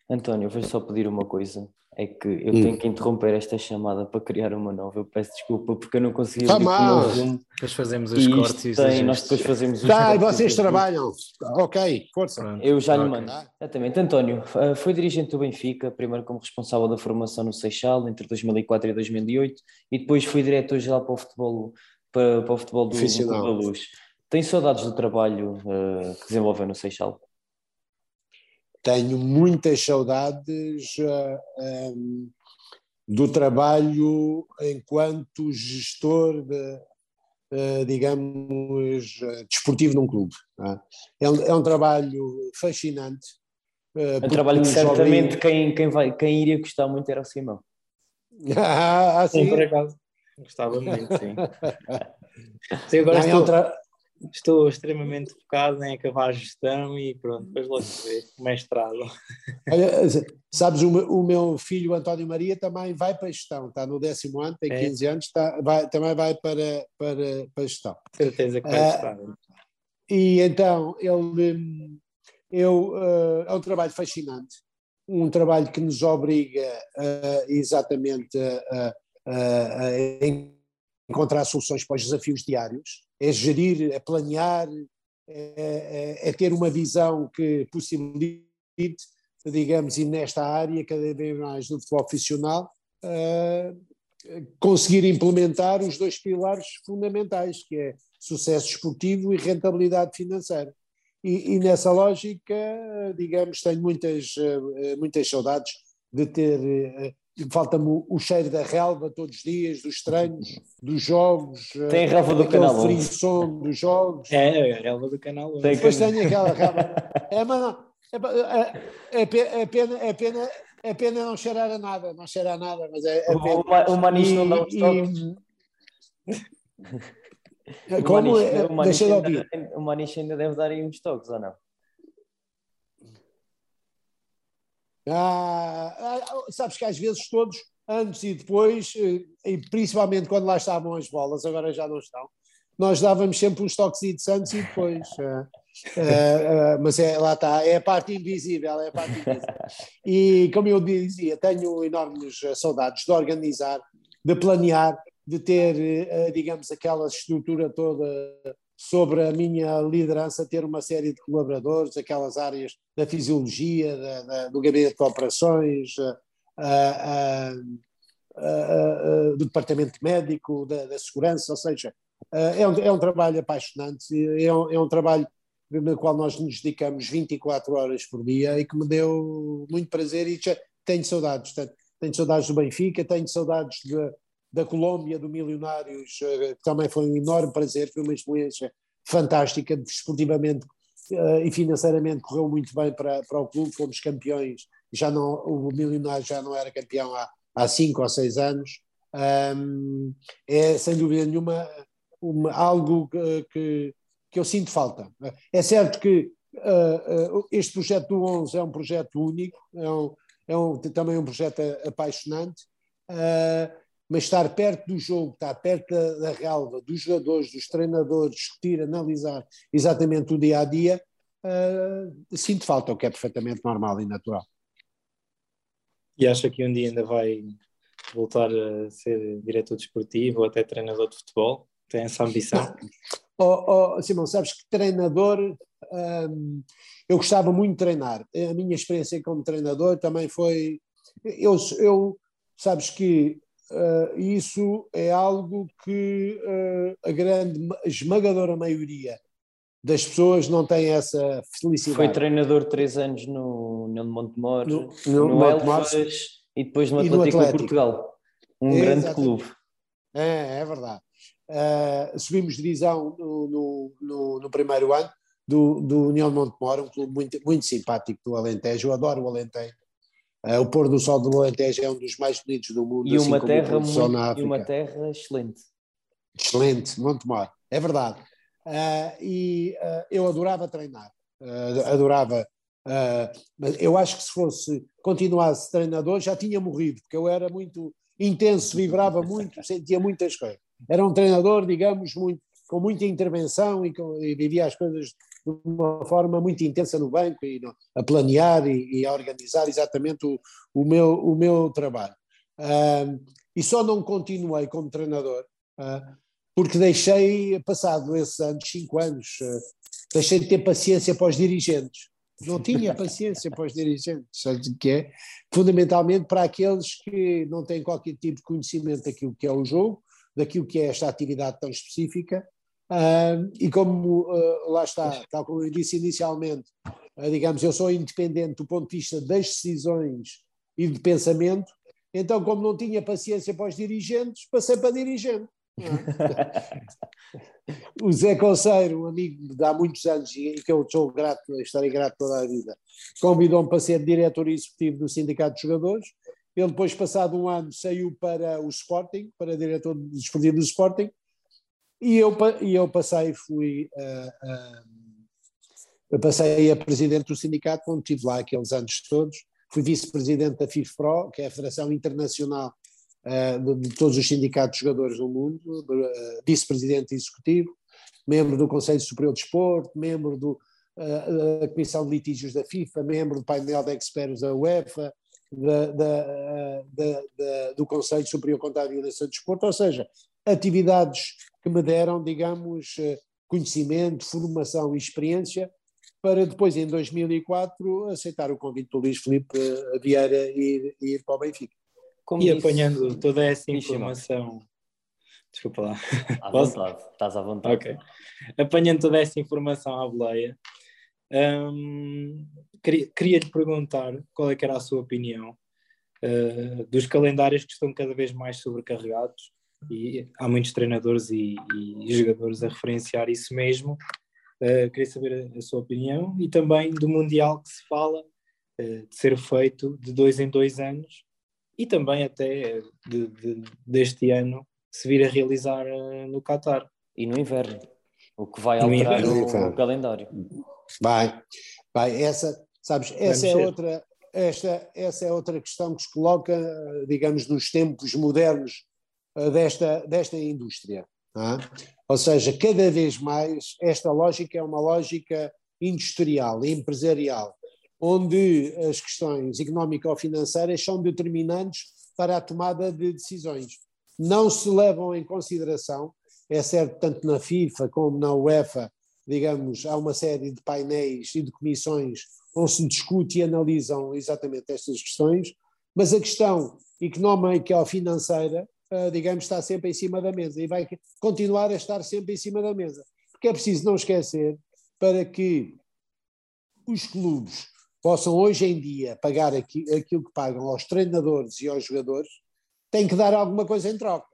António, vou só pedir uma coisa é que eu hum. tenho que interromper esta chamada para criar uma nova. Eu peço desculpa porque eu não consegui tá mal. Depois fazemos os cortes tem, nós depois fazemos os Tá, e vocês trabalham. Ok, força. Pronto. Eu já lhe mando. Exatamente. António, eh, foi dirigente do Benfica, primeiro como responsável da formação no Seixal entre 2004 e 2008 e depois foi diretor-geral para o futebol, para, para o futebol do, do da Luz. Tem saudades do trabalho uh, que desenvolveu no Seixal? Tenho muitas saudades uh, eh, um, do trabalho enquanto gestor de, uh, digamos, uh, desportivo num clube. É? é, um, é, um, trabalho fascinante. é um trabalho que certamente quem, quem, vai, quem iria gostar muito era o Simão. [LAUGHS] ah, assim? Sim, por acaso. Gostava muito, sim. [LAUGHS] sim agora Não, estou... é um tra estou extremamente focado em acabar a gestão e pronto, depois logo se vê, mestrado. Olha, sabes, o meu, o meu, filho António Maria também vai para a gestão, está no décimo ano, tem 15 é. anos, está, vai, também vai para, para, para a gestão. Certeza que vai uh, estar. E então, ele, eu, uh, é um trabalho fascinante, um trabalho que nos obriga uh, exatamente a, a, a encontrar soluções para os desafios diários, é gerir, é planear, é, é, é ter uma visão que possibilite, digamos, e nesta área cada vez mais do futebol profissional, uh, conseguir implementar os dois pilares fundamentais, que é sucesso esportivo e rentabilidade financeira. E, e nessa lógica, digamos, tenho muitas, uh, muitas saudades de ter uh, falta-me o, cheiro da relva todos os dias, dos treinos, dos jogos. Tem a relva do canal 11. som dos jogos. É, é a relva do canal 11. Depois tenho aquela relva. É, mas não, é, é, é, pena, é, pena, é pena não cheirar a nada, não cheirar a nada, mas é, é pena. O, o Maniche não dá um toques. Como? O Maniche, ainda, o Maniche ainda deve dar aí uns toques, ou não? Ah, ah, sabes que às vezes todos, antes e depois, eh, e principalmente quando lá estavam as bolas, agora já não estão, nós dávamos sempre uns toques antes e depois. Ah, ah, mas é, lá está, é a parte invisível, é a parte invisível. E como eu dizia, tenho enormes saudades de organizar, de planear, de ter, eh, digamos, aquela estrutura toda sobre a minha liderança ter uma série de colaboradores, aquelas áreas da fisiologia, da, da, do gabinete de operações, do departamento médico, da, da, segurança, ou seja, é um, é um trabalho apaixonante, é um, é um trabalho no qual nós nos dedicamos 24 horas por dia e que me deu muito prazer e já tenho saudades, tenho saudades do Benfica, tenho saudades de, da Colômbia, do Milionários, eh, que também foi um enorme prazer, foi uma experiência fantástica, desportivamente uh, e financeiramente correu muito bem para, para o clube, fomos campeões, já não, o Milionário já não era campeão há, há cinco ou seis anos, é sem dúvida nenhuma uma, algo que, que, eu sinto falta. É certo que uh, este projeto do 11 é um projeto único, é, um, é um, também um projeto apaixonante, uh, mas estar perto do jogo, estar perto da, da relva, dos jogadores, dos treinadores, discutir, analisar exatamente o dia a dia, uh, sinto falta, o que é perfeitamente normal e natural. E acha que um dia ainda vai voltar a ser diretor desportivo ou até treinador de futebol? Tem essa ambição? [LAUGHS] Oh, oh, Simão, sabes que treinador, um, eu gostava muito de treinar. A minha experiência como treinador também foi. Eu, eu sabes que uh, isso é algo que uh, a grande, esmagadora maioria das pessoas não tem essa felicidade. Foi treinador três anos no, no Montemor, no, no, no Elvas e depois no Atlético, Atlético. Portugal. Um é, grande exatamente. clube. É, é verdade. Uh, subimos divisão no, no, no, primeiro ano do, do União de Montemor, um clube muito, muito simpático do Alentejo. Eu adoro o Alentejo. Uh, o pôr do sol do Alentejo é um dos mais bonitos do mundo. E, assim uma, terra muito, e uma terra excelente. Excelente, Montemor, é verdade. Uh, e eu adorava treinar, adorava. mas eu acho que se fosse continuasse treinador já tinha morrido, porque eu era muito intenso, vibrava muito, [LAUGHS] sentia muitas coisas. Era um treinador, digamos, muito, com muita intervenção e, com, e vivia as coisas de uma forma muito intensa no banco e no, a planear e, e, a organizar exatamente o, o, meu, o meu trabalho. Uh, e só não continuei como treinador uh, porque deixei, passado esses anos, cinco anos, uh, deixei de ter paciência para os dirigentes. Não tinha [LAUGHS] paciência para os dirigentes, sabe o que é? Fundamentalmente para aqueles que não têm qualquer tipo de conhecimento daquilo que é o jogo, daquilo que é esta atividade tão específica, Uh, e como uh, lá está, tal como eu disse inicialmente, uh, digamos, eu sou independente do ponto de vista das decisões e de pensamento, então, como não tinha paciência para os dirigentes, passei para dirigente. É? [LAUGHS] o Zé Conceiro, um amigo de há muitos anos e que eu sou grato, estarei grato toda a vida, convidou-me para ser diretor executivo do Sindicato de Jogadores. Ele, depois, passado um ano, saiu para o Sporting, para diretor desportivo do Sporting, e eu, e eu passei, fui, uh, uh, passei a presidente do sindicato, quando estive lá aqueles anos todos, fui vice-presidente da FIFPRO, que é a Federação Internacional uh, de, de, todos os sindicatos de jogadores do mundo, vice-presidente executivo, membro do Conselho Superior de Desporto, membro do, da Comissão de Litígios da FIFA, membro do painel de experts da UEFA, da, da, da, do Conselho Superior Contábil e de Desporto, ou seja, atividades que me deram, digamos, eh, conhecimento, formação e experiência para depois, em 2004, aceitar o convite do Luís Filipe eh, Vieira e ir, ir para o Benfica. Como e disse, apanhando toda essa informação. Desculpa lá. À vontade, estás à vontade. Ok. Apanhando toda essa informação à boleia, um, queria, queria perguntar qual é que era a sua opinião uh, dos calendários que estão cada vez mais sobrecarregados e há muitos treinadores e, e jogadores a referenciar isso mesmo. Uh, queria saber a, a, sua opinião e também do Mundial que se fala uh, de ser feito de dois em dois anos e também até de, de, deste ano se vir a realizar uh, no Qatar. E no inverno, o que vai alterar o, o, calendário. Vai, vai, essa, sabes, essa é outra, esta, essa é outra questão que se coloca, digamos, nos tempos modernos desta, desta indústria. É? Ou seja, cada vez mais esta lógica é uma lógica industrial, empresarial, onde as questões económico-financeiras são determinantes para a tomada de decisões. Não se levam em consideração, é certo, tanto na FIFA como na UEFA, digamos, há uma série de painéis e de comissões onde se discute e analisam exatamente estas questões, mas a questão económica-financeira uh, digamos, está sempre em cima da mesa e vai continuar a estar sempre em cima da mesa. Porque é preciso não esquecer para que os clubes possam hoje em dia pagar aqui, aquilo que pagam aos treinadores e aos jogadores, têm que dar alguma coisa em troca.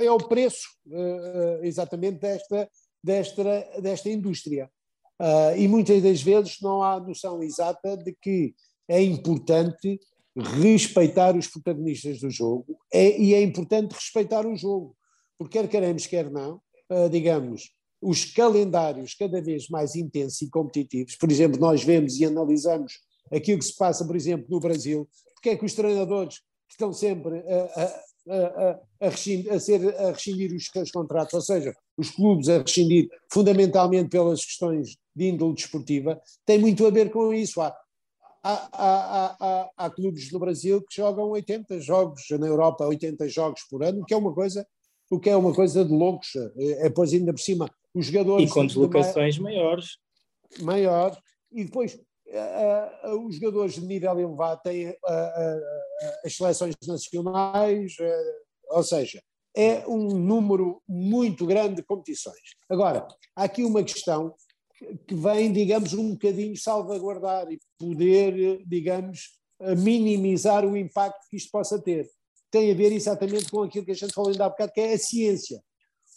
É o preço uh, exatamente desta, desta, desta indústria. E muitas das vezes não há noção exata de que é importante respeitar os protagonistas do jogo é, e é importante respeitar o jogo, porque quer queremos, quer não, uh, digamos, os calendários cada vez mais intensos e competitivos, por exemplo, nós vemos e analisamos aquilo que se passa, por exemplo, no Brasil, porque é que os treinadores estão sempre a, a, a, a, rescindir, ser, a rescindir os seus contratos, ou seja, os clubes a rescindir fundamentalmente pelas questões de índole desportiva, tem muito a ver com isso. Há há, há, há, clubes no Brasil que jogam 80 jogos, na Europa 80 jogos por ano, que é uma coisa, o que é uma coisa de loucos. É, é pois ainda por cima os jogadores. E com deslocações maiores. Maior. E depois os jogadores de nível elevado têm as seleções nacionais, ou seja, é um número muito grande de competições. Agora, há aqui uma questão que vem, digamos, um bocadinho salvaguardar e poder, digamos, minimizar o impacto que isto possa ter. Tem a ver exatamente com aquilo que a gente falou ainda há bocado, que é a ciência.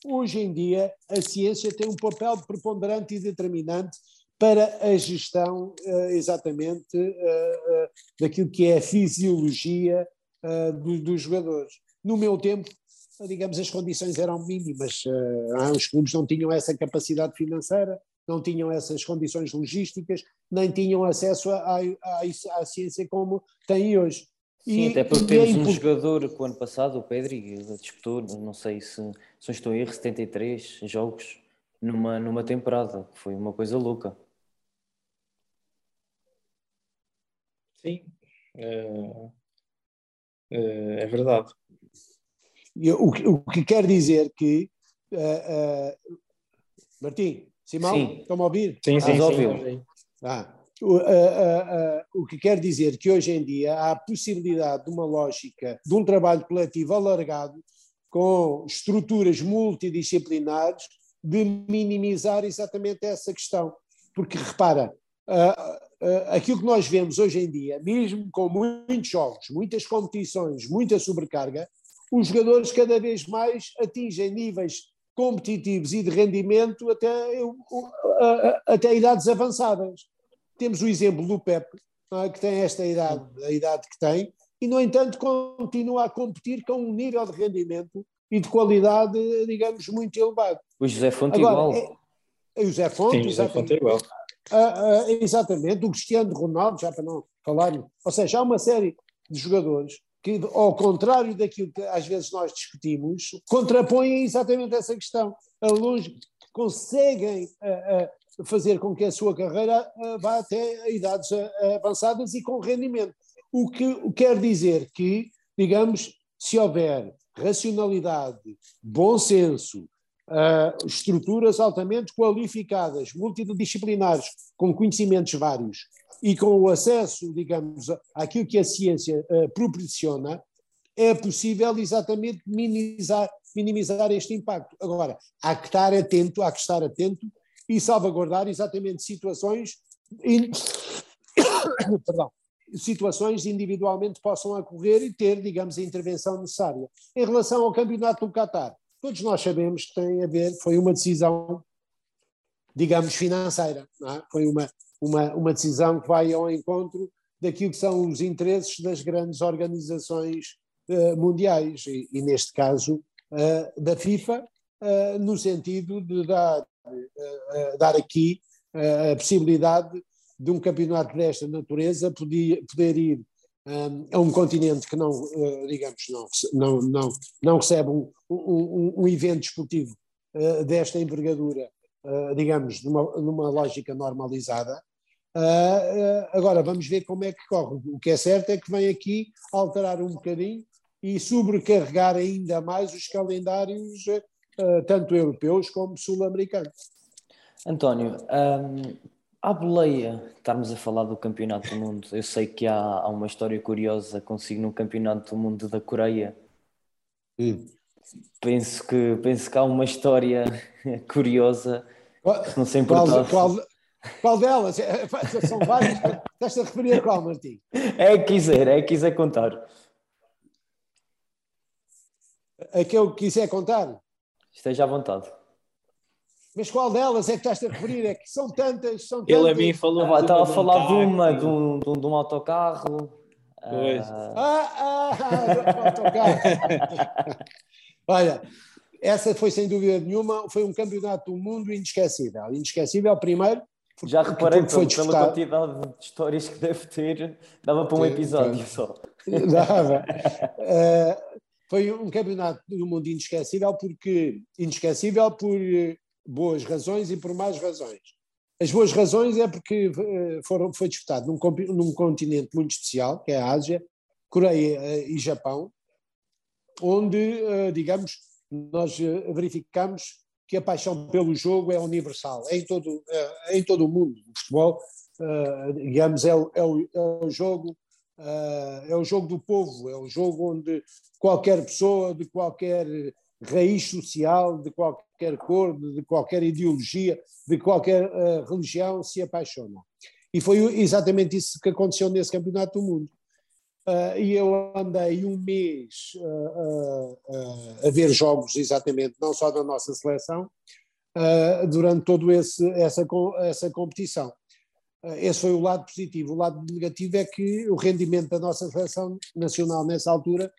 Hoje em dia, a ciência tem um papel preponderante e determinante para a gestão, eh, exatamente, eh, eh, daquilo que é a fisiologia dos jogadores. No meu tempo, digamos, as condições eram mínimas. Os clubes não tinham essa capacidade financeira, não tinham essas condições logísticas, nem tinham acesso à, à, à ciência como têm hoje. Sim, e, até porque temos é um jogador que o ano passado, o Pedri, disputou, não sei se, se estou em erro, 73 jogos numa, numa temporada, que foi uma coisa louca. Sim, é, é, é verdade. O, o, que quer dizer que, uh, uh, Martim, Simão, sim. estão a ouvir? Sim, sim, ah, sim. Ah, o, uh, uh, o que quer dizer que hoje em dia há a possibilidade de uma lógica de um trabalho coletivo alargado com estruturas multidisciplinares de minimizar exatamente essa questão. Porque repara, uh, aquilo que nós vemos hoje em dia, mesmo com muitos jogos, muitas competições, muita sobrecarga, os jogadores cada vez mais atingem níveis competitivos e de rendimento até, até idades avançadas. Temos o exemplo do Pepe, é? que tem esta idade, a idade que tem, e, no entanto, continua a competir com um nível de rendimento e de qualidade, digamos, muito elevado. O José Fonte Agora, igual. É, o José Fonte, Sim, José Fonte igual. Ah, ah, exatamente, o Cristiano Ronaldo, já para não falar, ou seja, há uma série de jogadores que, ao contrário daquilo que às vezes nós discutimos, contrapõem exatamente essa questão. Longe, conseguem uh, uh, fazer com que a sua carreira uh, vá até idades avançadas e com rendimento. O que quer dizer que, digamos, se houver racionalidade, bom senso, estruturas altamente qualificadas, multidisciplinares, com conhecimentos vários, e com o acesso, digamos, àquilo que a ciência uh, proporciona, é possível exatamente minimizar, minimizar este impacto. Agora, há que estar atento, há que estar atento e salvaguardar exatamente situações, in... [COUGHS] Perdão, situações individualmente possam ocorrer e ter, digamos, a intervenção necessária. Em relação ao campeonato do Qatar, todos nós sabemos que tem a ver, foi uma decisão, digamos, financeira, é? foi uma, uma, uma decisão que vai ao encontro daquilo que são os interesses das grandes organizações uh, mundiais, e, e, neste caso uh, da FIFA, uh, no sentido de dar, dar aqui a possibilidade de um campeonato desta natureza poder, poder ir a um continente que não, digamos, não, não, não, não recebe um, um, um evento esportivo desta envergadura, digamos, numa, numa lógica normalizada, Uh, agora vamos ver como é que corre. O que é certo é que vem aqui alterar um bocadinho e sobrecarregar ainda mais os calendários, tanto europeus como sul-americanos. António, um, à boleia, estarmos a falar do Campeonato do Mundo, eu sei que há, há uma história curiosa consigo no Campeonato do Mundo da Coreia. Hum. Penso, que, penso que há uma história [LAUGHS] curiosa. Não sei qual, qual, qual delas? É, é, são várias. [LAUGHS] Estás a referir a qual, Martim? É que quiser, é que quiser contar. A que eu quiser contar? Esteja à vontade. Mas qual delas é que estás a referir? É que são tantas, são tantas. Ele a mim falou. Ah, estava a falar de uma, de um, de um, autocarro. Pois. Ah, ah, ah do autocarro. [LAUGHS] Olha, essa foi sem dúvida nenhuma, foi um campeonato do mundo inesquecível. Inesquecível, primeiro, já reparei foi pela quantidade de histórias que deve ter, dava para um episódio só. [LAUGHS] Dava. Uh, foi um campeonato do mundo inesquecível porque inesquecível por boas razões e por más razões. As boas razões é porque eh, foram, foi disputado num, num continente muito especial, que é a Ásia, Coreia e Japão, onde, digamos, nós verificamos que a paixão pelo jogo é universal, é em todo, é em todo o mundo. O futebol, digamos, é é o, é o jogo é o jogo do povo, é o jogo onde qualquer pessoa de qualquer raiz social, de qualquer cor, de qualquer ideologia, de qualquer uh, religião se apaixona. E foi exatamente isso que aconteceu nesse Campeonato do Mundo. Uh, e eu andei um mês a ver jogos, exatamente, não só da nossa seleção, durante toda essa, essa competição. Esse foi o lado positivo. O lado negativo é que o rendimento da nossa seleção nacional nessa altura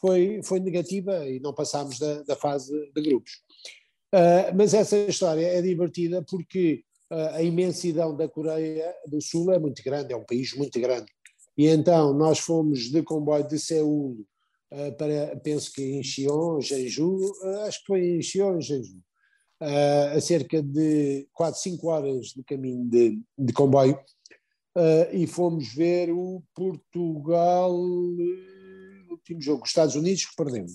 foi, foi negativa e não passámos da, da fase de grupos. Uh, mas essa história é divertida porque uh, a imensidão da Coreia do Sul é muito grande, é um país muito grande. E então nós fomos de comboio de Seul uh, para, penso que em Xion, Jeju, acho que foi em Xion, Jeju, a cerca de 4, 5 horas de caminho de, de comboio, e fomos ver o Portugal, uh, último jogo, os Estados Unidos, que perdemos.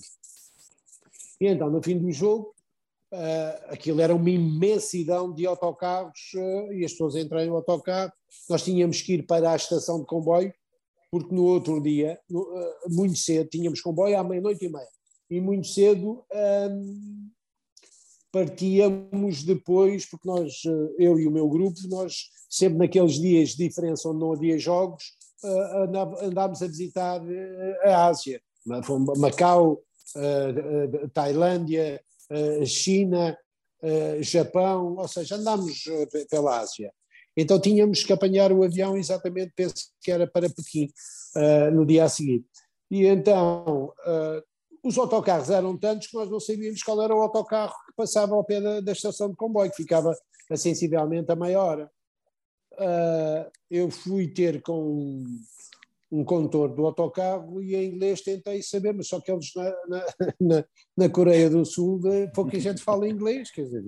E então, no fim do jogo, uh, aquilo era uma imensidão de autocarros e as pessoas entraram no autocarro. Nós tínhamos que ir para a estação de comboio, porque no outro dia, no, muito cedo, tínhamos comboio à meia-noite e meia. E muito cedo partíamos depois, porque nós, eu e o meu grupo, nós sempre naqueles dias de diferença onde não havia jogos, andámos a visitar eh, a Ásia, Macau, Tailândia, China, Japão, ou seja, andámos pela Ásia. Então tínhamos que apanhar o avião exatamente, penso que era para Pequim, no dia a seguir. E então os autocarros eram tantos que nós não sabíamos qual era o autocarro que passava ao pé da, da estação de comboio, que ficava sensivelmente a meia hora. Uh, eu fui ter com um, um condutor do autocarro e em inglês tentei saber, mas só que eles na, na, [LAUGHS] na, na Coreia do Sul pouca gente fala inglês, quer dizer,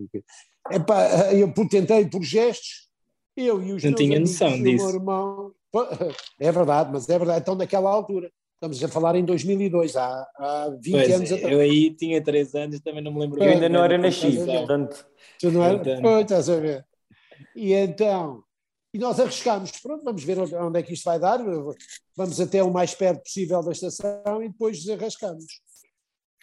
epá, eu tentei por gestos, eu e os não tinha noção disso. Irmão, é verdade, mas é verdade, então naquela altura Estamos a falar em 2002, há, há 20 pois, anos atrás. Eu aí tinha 3 anos, também não me lembro. Eu ainda não era nascido, portanto. Tu não era? Pois, estás a ver. E então, e nós arriscámos, pronto, vamos ver onde é que isto vai dar, vamos até o mais perto possível da estação e depois arriscamos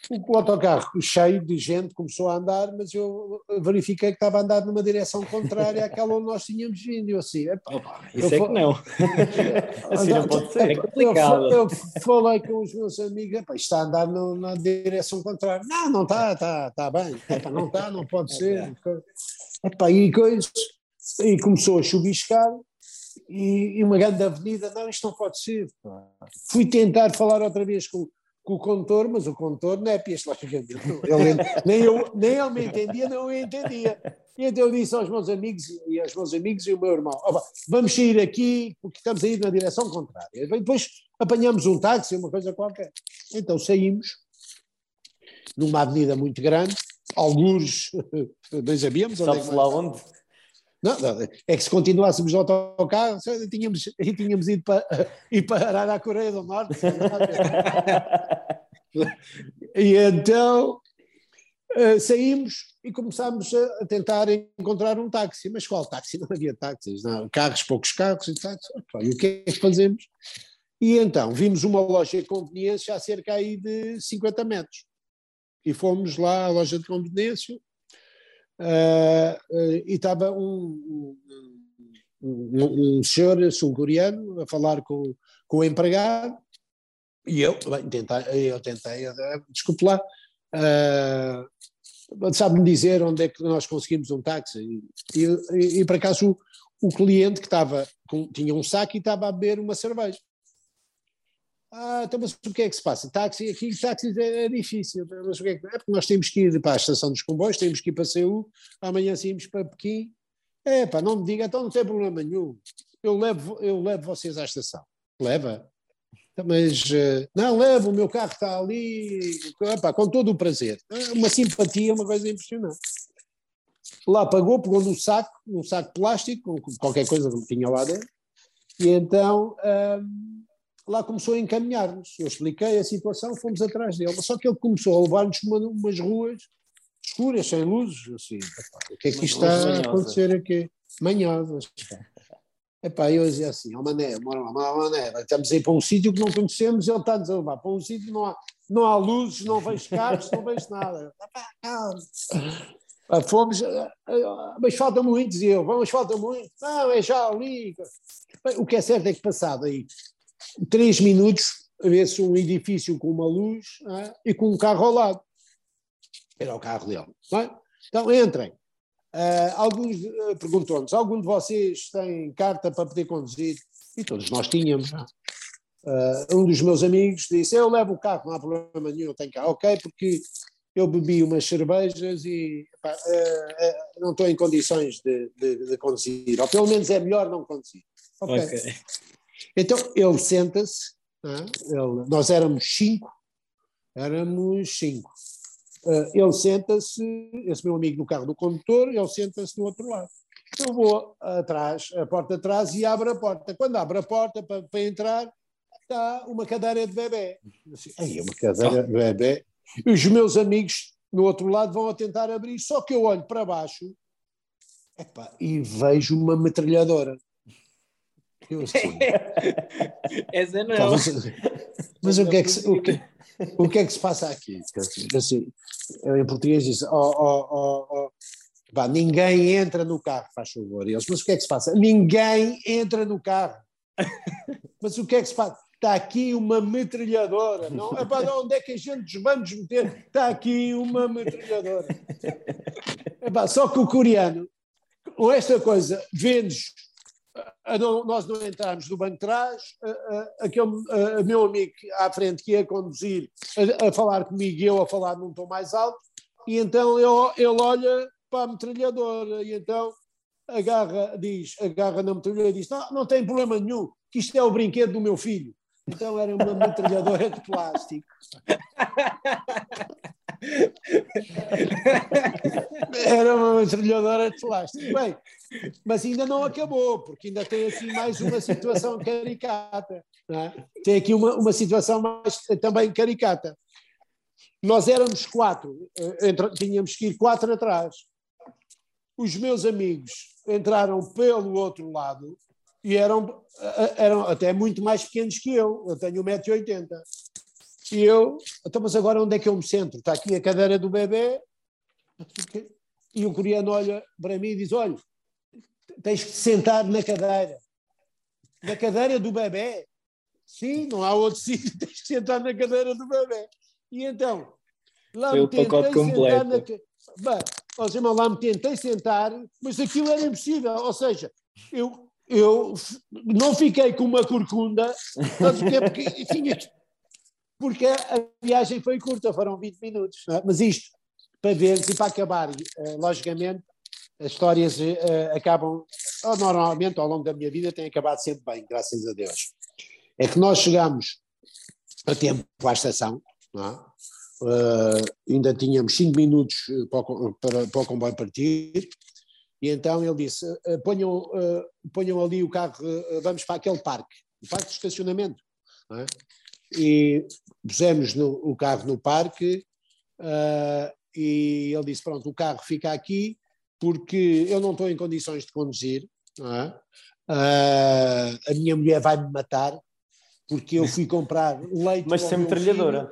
o autocarro cheio de gente começou a andar, mas eu verifiquei que estava a andar numa direção contrária àquela onde nós tínhamos vindo. Eu assim, Opa, isso é que não. [LAUGHS] assim não pode ser, é complicado. Eu, eu falei com os meus amigos, está a andar no, na direção contrária. Não, não está, está, está bem. Não está, não pode [LAUGHS] ser. Epa, e, coisas, e começou a chuviscar e, e, uma grande avenida, não, isto não pode ser. Fui tentar falar outra vez com com o condutor, mas o condutor não é. Ele, nem, eu, nem ele me entendia, nem eu entendia. E então eu disse aos meus amigos e aos meus amigos e o meu irmão: vamos sair aqui porque estamos a ir na direção contrária. E depois apanhamos um táxi, uma coisa qualquer. Então saímos numa avenida muito grande, alguns, [LAUGHS] bem sabíamos onde é lá onde? Não, não, é que se continuássemos no autocarro, tínhamos, tínhamos ido para, [LAUGHS] ir parar à Coreia do Norte. e então uh, saímos e começámos a, tentar encontrar um táxi. Mas qual táxi? [LAUGHS] Não havia táxis, não. carros, poucos carros e táxis. E o que é que fazemos? E então vimos uma loja de conveniência a cerca aí de 50 metros. E fomos lá à loja de conveniência, e estava um, um, um senhor sul-coreano a falar com, com o empregado e eu, bem, tentei, eu tentei, uh, desculpe lá, uh, sabe-me dizer onde é que nós conseguimos um táxi? E, e, e por acaso o, o cliente que estava, tinha um saco e estava a beber uma cerveja. Ah, então, mas o que é que se passa? Táxi, aqui táxi é, é difícil, mas o que é que é? Porque nós temos que ir para a estação dos comboios, temos que ir para Seul, amanhã saímos para Pequim. É pá, não me diga, então não tem problema nenhum. Eu levo, eu levo vocês à estação. Leva. Então, mas, eh, não, levo, o meu carro está ali, epá, com todo o prazer. É uma simpatia, uma coisa impressionante. Lá pagou, pegou num saco, num saco de plástico, qualquer coisa que tinha lá dentro, e então. Hum, lá começou a encaminhar-nos. Eu expliquei a situação, fomos atrás dele. Só que ele começou a levar-nos uma, umas ruas escuras, sem luzes. Assim, o que é que está a acontecer aqui? Manhosas. Epá, eu dizia assim, ó oh, Mané, Mané, estamos aí para um sítio que não conhecemos, ele está a dizer, para um sítio não há, não há luzes, não vejo carros, não vejo nada. Fomos, eh, eh, mas falta muito, dizia eu, vamos, falta muito. Não, é já ali. Bem, o que é certo é que passado aí três minutos, vê-se um edifício com uma luz é? e com um carro ao lado. Era o carro dele. É? Então, entrem. Uh, alguns uh, perguntou-nos: algum de vocês tem carta para poder conduzir? E todos nós tínhamos. Uh, um dos meus amigos disse: Eu levo o carro, não há problema nenhum, eu tenho carro. Ok, porque eu bebi umas cervejas e pá, não estou em condições de, de, de, conduzir, ou pelo menos é melhor não conduzir. Ok. okay. Então ele senta-se, é? nós éramos cinco, éramos cinco. Ele senta-se, esse meu amigo no carro do condutor, ele senta-se do outro lado. Eu vou atrás, a porta atrás e abro a porta. Quando abro a porta para, para entrar, está uma cadeira de bebê. Assim, Aí, uma cadeira de bebê. E os meus amigos no outro lado vão a tentar abrir, só que eu olho para baixo e vejo uma metralhadora. Eu [LAUGHS] assim, Essa não. Mas, mas o que é que, o que, o que é que se passa aqui? Assim, em português diz, oh, oh, oh, oh. Pá, ninguém entra no carro, faz favor. eles, mas o que é que se passa? Ninguém entra no carro. Mas o que é que se passa? Está aqui uma metralhadora. Não, epá, onde é que a gente nos meter? Está aqui uma metralhadora. Epá, só que o coreano, com esta coisa, nós não entramos no banco de trás, aquele meu amigo à frente que ia conduzir a, falar comigo e eu a falar num tom mais alto, e então ele olha para a metralhadora e então agarra, diz, agarra na metralhadora e diz, não, não tem problema nenhum, que isto é o brinquedo do meu filho. Então era uma metralhadora de plástico. [LAUGHS] Era uma metralhadora de plástico. Bem, mas ainda não acabou, porque ainda tem aqui mais uma situação caricata. É? Tem aqui uma, uma situação mais, também caricata. Nós éramos quatro, eh, tínhamos que ir quatro atrás. Os meus amigos entraram pelo outro lado e eram, eh, eram até muito mais pequenos que eu. Eu tenho 1,80m. E eu, então, mas agora onde é que eu me centro? Está aqui a cadeira do bebê. E o coreano olha para mim e diz: Olha, tens que te sentar na cadeira. Na cadeira do bebê. Sim, não há outro [LAUGHS] sítio, tens que sentar na cadeira do bebê. E então, lá Foi me tentei sentar na Bem, lá me tentei sentar, mas aquilo era impossível. Ou seja, eu, eu não fiquei com uma corcunda, porque tinha que porque a viagem foi curta, foram 20 minutos. É? Mas isto, para ver, e para acabar, uh, logicamente, as histórias uh, acabam, normalmente ao longo da minha vida, têm acabado sempre bem, graças a Deus. É que nós chegamos a tempo à estação, uh, ainda tínhamos 5 minutos para o, para, para o comboio partir, e então ele disse: ponham, ponham ali o carro, vamos para aquele parque, o parque de estacionamento. É? E pusemos no, o carro no parque uh, e ele disse, pronto, o carro fica aqui porque eu não estou em condições de conduzir, é? uh, a minha mulher vai me matar porque eu fui comprar leite Mas sem metralhadora.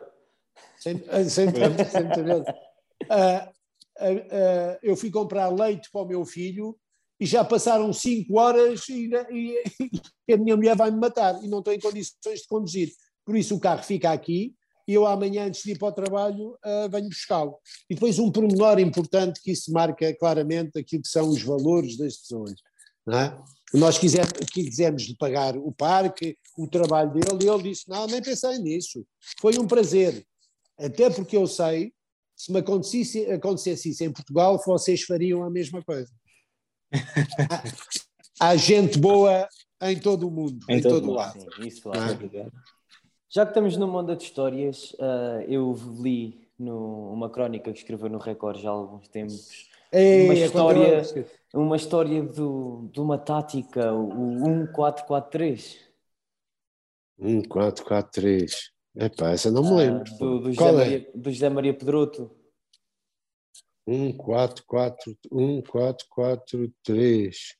Sem, ah, sem, sem metralhadora. Uh, eu fui comprar leite para o meu filho e já passaram cinco horas e, e, e, a minha mulher vai me matar e não estou em condições de conduzir. Por isso o carro fica aqui e eu amanhã, antes de ir para o trabalho, uh, venho buscá-lo. E depois um pormenor importante que isso marca claramente aquilo que são os valores das pessoas. É? Nós quisemos, quisemos lhe pagar o parque, o trabalho dele, e ele disse: Não, nem pensei nisso. Foi um prazer. Até porque eu sei, se me acontecesse, acontecesse isso em Portugal, vocês fariam a mesma coisa. [LAUGHS] há, há gente boa em todo o mundo, em, em todo, todo o lado. Sim, isso, claro, é? Já que estamos numa onda de histórias, uh, eu li no, uma crónica que escreveu no Record já há alguns tempos. Ei, uma, é história, uma história do, de uma tática, o 1443. 1443. Epá, essa não me ah, lembro. Uh, do, do, José é? Maria, do José Maria Pedroto. 1443.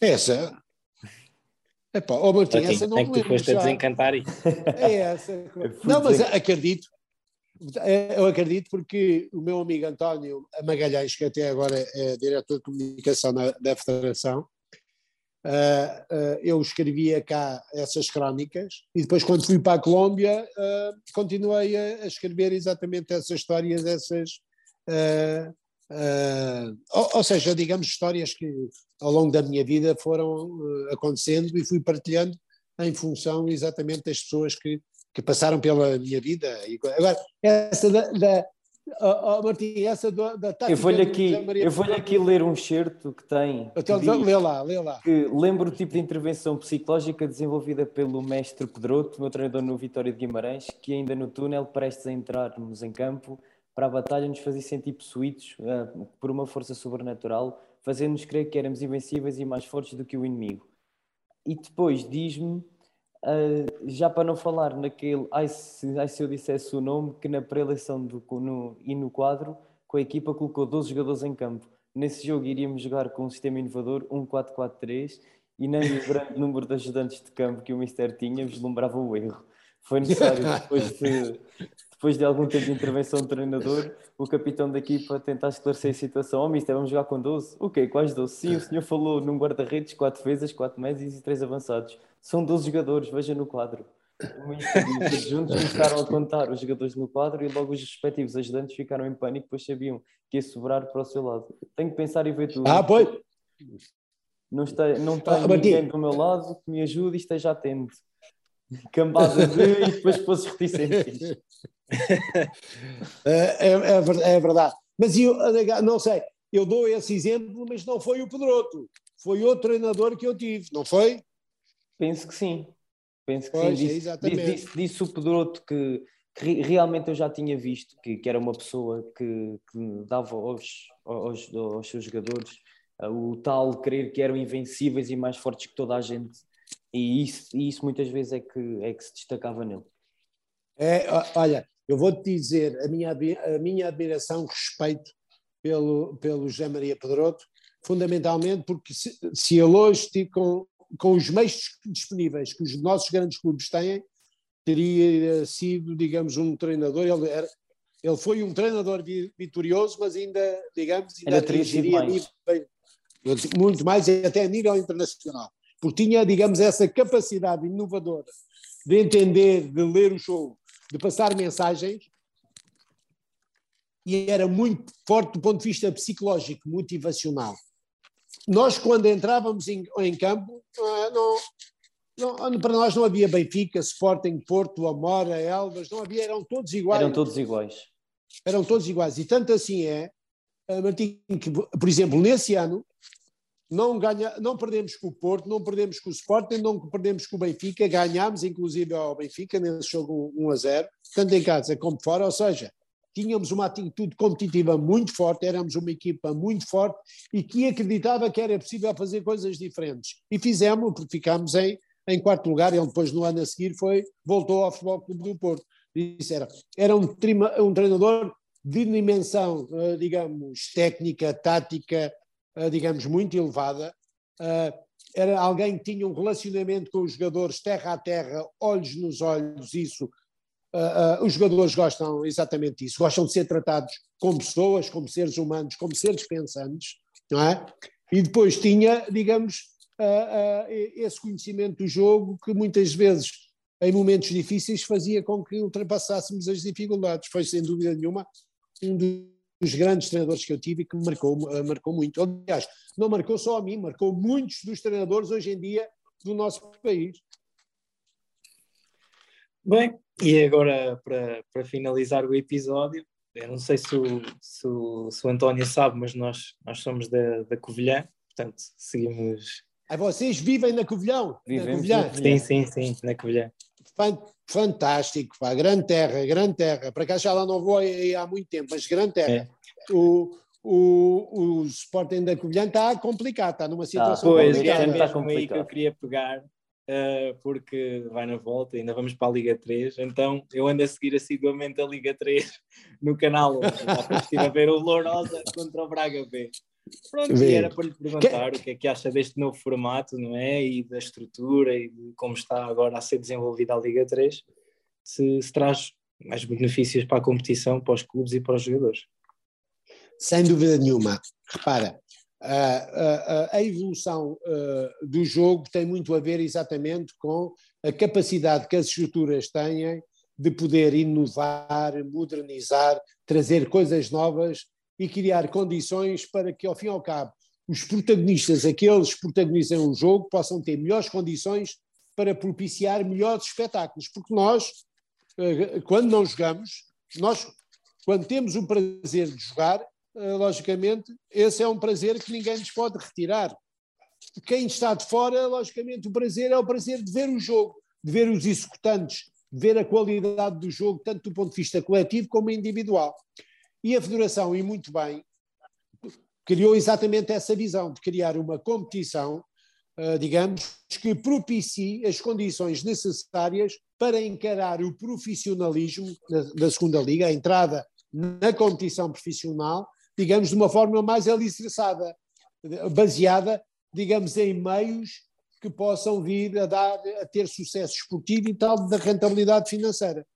Essa Epá, oh Martim, essa não é que tu foste a desencantar isso. É essa. [LAUGHS] não, mas acredito. É, eu acredito porque o meu amigo António Magalhães, que até agora é diretor de comunicação na, da Federação, uh, uh, eu escrevia cá essas crónicas e depois, quando fui para a Colômbia, uh, continuei a, a, escrever exatamente essas histórias, essas. Ou, ou, seja, digamos, histórias que ao longo da minha vida foram acontecendo e fui partilhando em função exatamente das pessoas que, que passaram pela minha vida. Agora, essa da, da Oh, oh, Martim, essa do, da tática. Eu vou-lhe aqui, eu vou aqui ler um excerto que tem. Então, que lê lá, lê lá. Que lembra o tipo de intervenção psicológica desenvolvida pelo mestre Pedroto, meu treinador no Vitória de Guimarães, que ainda no túnel, prestes a entrarmos em campo para a batalha, nos fazia sentir possuídos uh, por uma força sobrenatural, fazendo-nos crer que éramos invencíveis e mais fortes do que o inimigo. E depois diz-me Uh, já para não falar naquele, ai se, ai se eu dissesse o nome, que na pré-eleição no, e no quadro, com a equipa colocou 12 jogadores em campo. Nesse jogo iríamos jogar com um sistema inovador, um 4-4-3, e nem o grande número de ajudantes de campo que o Mister tinha vislumbrava o erro. Foi necessário, [LAUGHS] depois de, depois de algum tempo de intervenção do treinador, o capitão da equipa tentar esclarecer a situação. Oh, Mister, vamos jogar com 12? O quê? Quais 12? Sim, o senhor falou num guarda-redes, 4 defesas, 4 médios e 3 avançados. São 12 jogadores, veja no quadro. Os juntos começaram a contar os jogadores no quadro e logo os respectivos ajudantes ficaram em pânico, pois sabiam que ia sobrar para o seu lado. Tenho que pensar e ver tudo. Ah, pois! Não está, não está ah, ninguém do meu lado que me ajude e esteja atento. Cambada de e depois fosse reticente. [LAUGHS] É, é, é, é, verdade. Mas eu não sei, eu dou esse exemplo, mas não foi o Pedroto. Foi outro treinador que eu tive, não foi? Penso que sim. Penso que pois, sim. Disse, é disse, disse, o Pedroto que, que, realmente eu já tinha visto que, que era uma pessoa que, que dava aos, aos, aos, seus jogadores uh, o tal querer que eram invencíveis e mais fortes que toda a gente. E isso, e isso muitas vezes é que, é que se destacava nele. É, olha, eu vou-te dizer a minha, a minha admiração, respeito pelo, pelo José Maria Pedroto, fundamentalmente porque se, se ele hoje com, com os meios disponíveis que os nossos grandes clubes têm, teria sido, digamos, um treinador. Ele, era, ele foi um treinador vitorioso, mas ainda, digamos, ainda mais. Nível, muito mais, até a nível internacional. Porque tinha, digamos, essa capacidade inovadora de entender, de ler o show, de passar mensagens, e era muito forte do ponto de vista psicológico, motivacional nós, quando entrávamos em, em campo, não, não, para nós não havia Benfica, Sporting, Porto, Amora, Elvas, não havia, eram todos iguais. Eram todos iguais. Eram todos iguais. E tanto assim é, eh, Martim, que, por exemplo, nesse ano, não, ganha, não perdemos com o Porto, não perdemos com o Sporting, não perdemos com o Benfica, ganhámos inclusive ao Benfica nesse jogo 1 a 0, tanto em casa como fora, ou seja, tínhamos uma atitude competitiva muito forte, éramos uma equipa muito forte e que acreditava que era possível fazer coisas diferentes. E fizemos, porque ficámos em, em quarto lugar, ele depois no ano a seguir foi, voltou ao Futebol Clube do Porto. Isso era, era um, um treinador de dimensão, eh, digamos, técnica, tática, digamos, muito elevada. Eh, era alguém que tinha um relacionamento com os jogadores terra a terra, olhos nos olhos, isso uh, os jogadores gostam exatamente disso, gostam de ser tratados como pessoas, como seres humanos, como seres pensantes, não é? E depois tinha, digamos, esse conhecimento do jogo que muitas vezes, em momentos difíceis, fazia com que ultrapassássemos as dificuldades. Foi, sem dúvida nenhuma, um dos grandes treinadores que eu tive e que me marcou, marcou muito. Aliás, não marcou só a mim, marcou muitos dos treinadores hoje em dia do nosso país. Bem, e agora para, para finalizar o episódio, eu não sei se o, se o, se o António sabe, mas nós, nós somos da, da Covilhã, portanto seguimos. Ah, vocês vivem na Covilhão? Vivemos na Covilhã? Sim, sim, sim, na Covilhã. Fantástico, pá, grande terra, grande terra. Para cá já lá não vou aí há muito tempo, mas grande terra. É. O, o, o Sporting da Covilhã está complicado, está numa situação ah, pois, complicada. Pois, é mesmo aí que eu queria pegar uh, porque vai na volta, ainda vamos para a Liga 3, então eu ando a seguir assiduamente a Liga 3 no canal, estive a ver o Lourosa contra o Braga B. Pronto, e era para lhe perguntar que... o que é que acha deste novo formato, não é? E da estrutura e de como está agora a ser desenvolvida a Liga 3, se, se traz mais benefícios para a competição, para os clubes e para os jogadores. Sem dúvida nenhuma. Repara, a, a, a evolução uh, do jogo tem muito a ver exatamente com a capacidade que as estruturas têm de poder inovar, modernizar, trazer coisas novas e criar condições para que, ao fim e ao cabo, os protagonistas, aqueles que protagonizam o jogo, possam ter melhores condições para propiciar melhores espetáculos. Porque nós, eh, quando não jogamos, nós, quando temos o prazer de jogar, eh, logicamente, esse é um prazer que ninguém nos pode retirar. Quem está de fora, logicamente, o prazer é o prazer de ver o jogo, de ver os executantes, de ver a qualidade do jogo, tanto do ponto de vista coletivo como individual. E a Federação, e muito bem, criou exatamente essa visão de criar uma competição, uh, digamos, que propicie as condições necessárias para encarar o profissionalismo da, da segunda liga, a entrada na competição profissional, digamos, de uma forma mais alicerçada, baseada, digamos, em meios que possam vir a dar, a ter sucesso esportivo e tal, da rentabilidade financeira.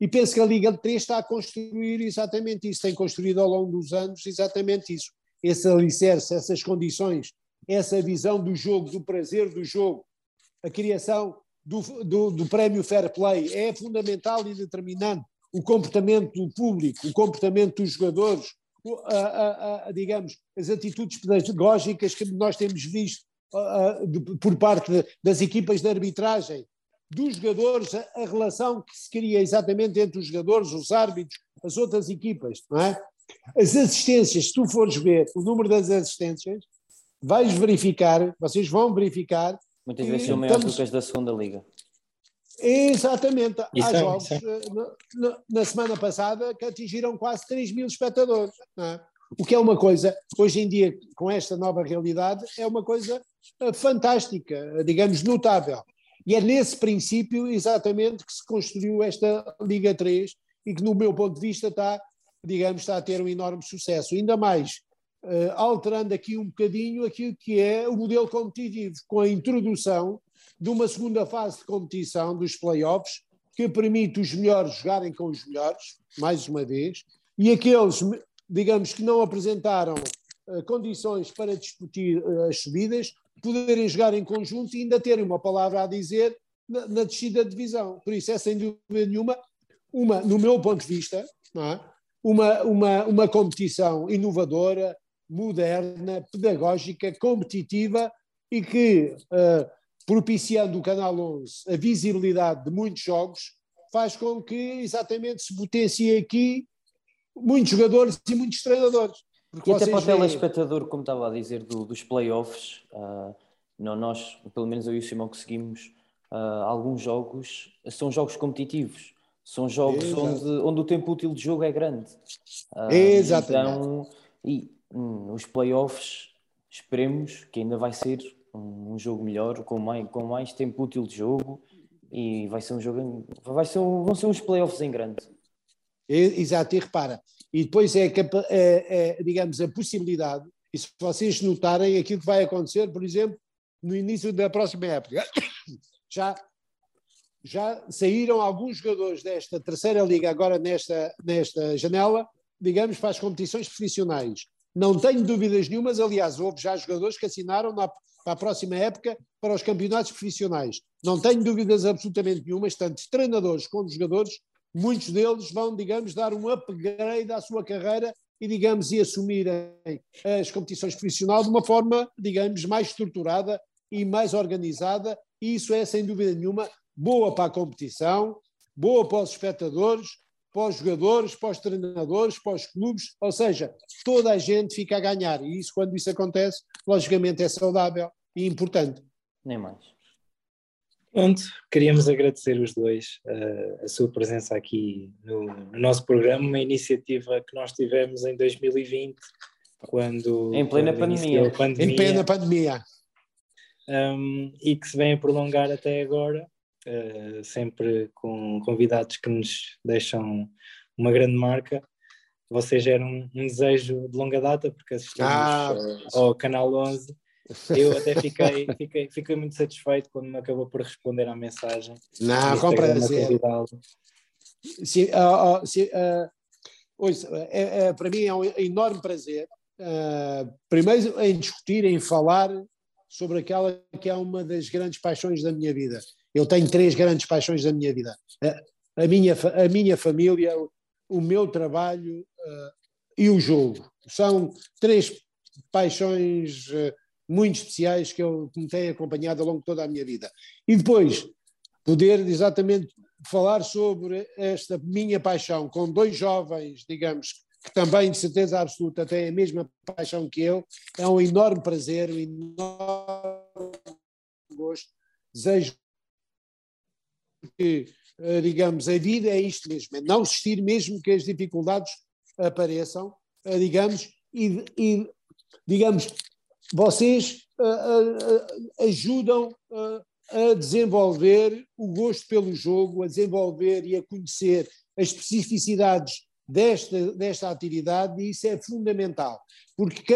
E penso que a Liga 3 está a construir exatamente isso, tem construído ao longo dos anos exatamente isso. Esse alicerce, essas condições, essa visão do jogo, do prazer do jogo, a criação do, do, do prémio Fair Play é fundamental e determinante. O comportamento do público, o comportamento dos jogadores, a, a, a, digamos, as atitudes pedagógicas que nós temos visto por parte das equipas de arbitragem, dos jogadores, a, a, relação que se cria exatamente entre os jogadores, os árbitros, as outras equipas, não é? As assistências, se tu fores ver o número das assistências, vais verificar, vocês vão verificar. Muitas vezes são maiores do que as da segunda liga. Exatamente. Isso Há é, jogos é. na, na, semana passada que atingiram quase 3 mil espectadores. É? O que é uma coisa, hoje em dia, com esta nova realidade, é uma coisa eh, fantástica, digamos, notável. E é nesse princípio exatamente que se construiu esta Liga 3 e que, no meu ponto de vista, está, digamos, está a ter um enorme sucesso. Ainda mais uh, alterando aqui um bocadinho aquilo que é o modelo competitivo, com a introdução de uma segunda fase de competição dos playoffs, que permite os melhores jogarem com os melhores, mais uma vez, e aqueles, digamos, que não apresentaram uh, condições para discutir uh, as subidas, poderem jogar em conjunto e ainda terem uma palavra a dizer na, na descida de divisão. Por isso é sem dúvida nenhuma uma, no meu ponto de vista, é? uma, uma, uma competição inovadora, moderna, pedagógica, competitiva e que, uh, propiciando o Canal 11 a visibilidade de muitos jogos, faz com que exatamente se potencie aqui muitos jogadores e muitos treinadores. Porque e até para o telespectador, como estava a dizer, do, dos playoffs, uh, não, nós, pelo menos eu e o Simão, que seguimos uh, alguns jogos, são jogos competitivos. São jogos onde, onde o tempo útil de jogo é grande. Uh, Exatamente. Então, e hum, os playoffs, esperemos que ainda vai ser um, um, jogo melhor, com mais, com mais tempo útil de jogo e vai ser um jogo, vai ser um, vão ser uns playoffs em grande. Exato, e repara, e depois é, é, é, digamos, a possibilidade, e se vocês notarem aquilo que vai acontecer, por exemplo, no início da próxima época, [COUGHS] já, já saíram alguns jogadores desta terceira liga, agora nesta, nesta janela, digamos, para as competições profissionais. Não tenho dúvidas nenhumas, aliás, houve já jogadores que assinaram na, para a próxima época para os campeonatos profissionais. Não tenho dúvidas absolutamente nenhumas, tanto treinadores como jogadores, muitos deles vão, digamos, dar um upgrade à sua carreira e, digamos, e assumirem as competições profissionais de uma forma, digamos, mais estruturada e mais organizada, e isso é, sem dúvida nenhuma, boa para a competição, boa para os espectadores, para os jogadores, para os treinadores, para os clubes, ou seja, toda a gente fica a ganhar, e isso, quando isso acontece, logicamente é saudável e importante. Nem mais. Pronto, queríamos agradecer os dois uh, a sua presença aqui no, no, nosso programa, uma iniciativa que nós tivemos em 2020, quando. Em plena quando pandemia. pandemia. Em plena pandemia. Um, e que se vem a prolongar até agora, uh, sempre com convidados que nos deixam uma grande marca. vocês eram um, um desejo de longa data, porque assistimos ah, ao, ao Canal 11. Eu até fiquei, fiquei, fiquei muito satisfeito quando me acabou por responder à mensagem. Não, com prazer. Sim, uh, uh, sim, uh, ouça, é, é, para mim é um enorme prazer, primeiro em discutir, em falar sobre aquela que é uma das grandes paixões da minha vida. Eu tenho três grandes paixões da minha vida: a, a minha, a minha família, o meu trabalho e o jogo. São três paixões muito especiais que eu me tenho acompanhado ao longo de toda a minha vida. E depois, poder exatamente falar sobre esta minha paixão com dois jovens, digamos, que também de certeza absoluta têm a mesma paixão que eu, é um enorme prazer, um enorme gosto. Desejo que, eh, digamos, a vida é isto mesmo, é não desistir mesmo que as dificuldades apareçam, eh, digamos, e, e digamos, vocês uh, uh, ajudam a desenvolver o gosto pelo jogo, a desenvolver e a conhecer as especificidades desta, desta atividade e isso é fundamental, porque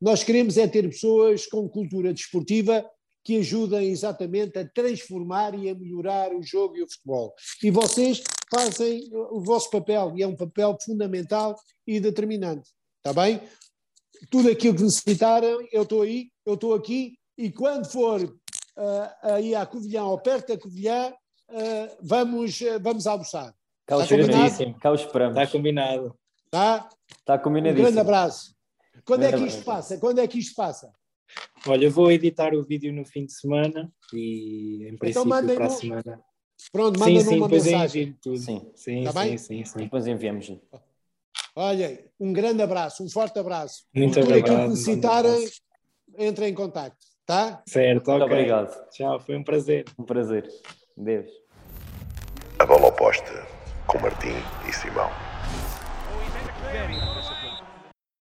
nós queremos é ter pessoas com cultura desportiva que ajudem exatamente a transformar e a melhorar o jogo e o futebol. E vocês fazem o vosso papel, e é um papel fundamental e determinante. Está bem? Tudo aquilo que necessitarem, eu estou aí, eu estou aqui, e quando for uh, aí à Covilhã, ou perto da Covilhã, uh, vamos, uh, vamos almoçar. Cá Está combinado? Cá esperamos. Está combinado. Está? Está combinadíssimo. Um grande abraço. Quando grande é que isto abraço. passa? Quando é que isto passa? Olha, eu vou editar o vídeo no fim de semana e em então princípio então para a semana. Pronto, manda sim, sim, uma mensagem. Sim, sim, tá sim, sim, sim, Depois enviamos. Olha, um grande abraço, um forte abraço. Muito obrigado. Por que necessitarem, entrem em contato, tá? Certo, Muito okay. obrigado. Tchau, foi um prazer. Um prazer. Deus. A bola oposta com Martim e Simão.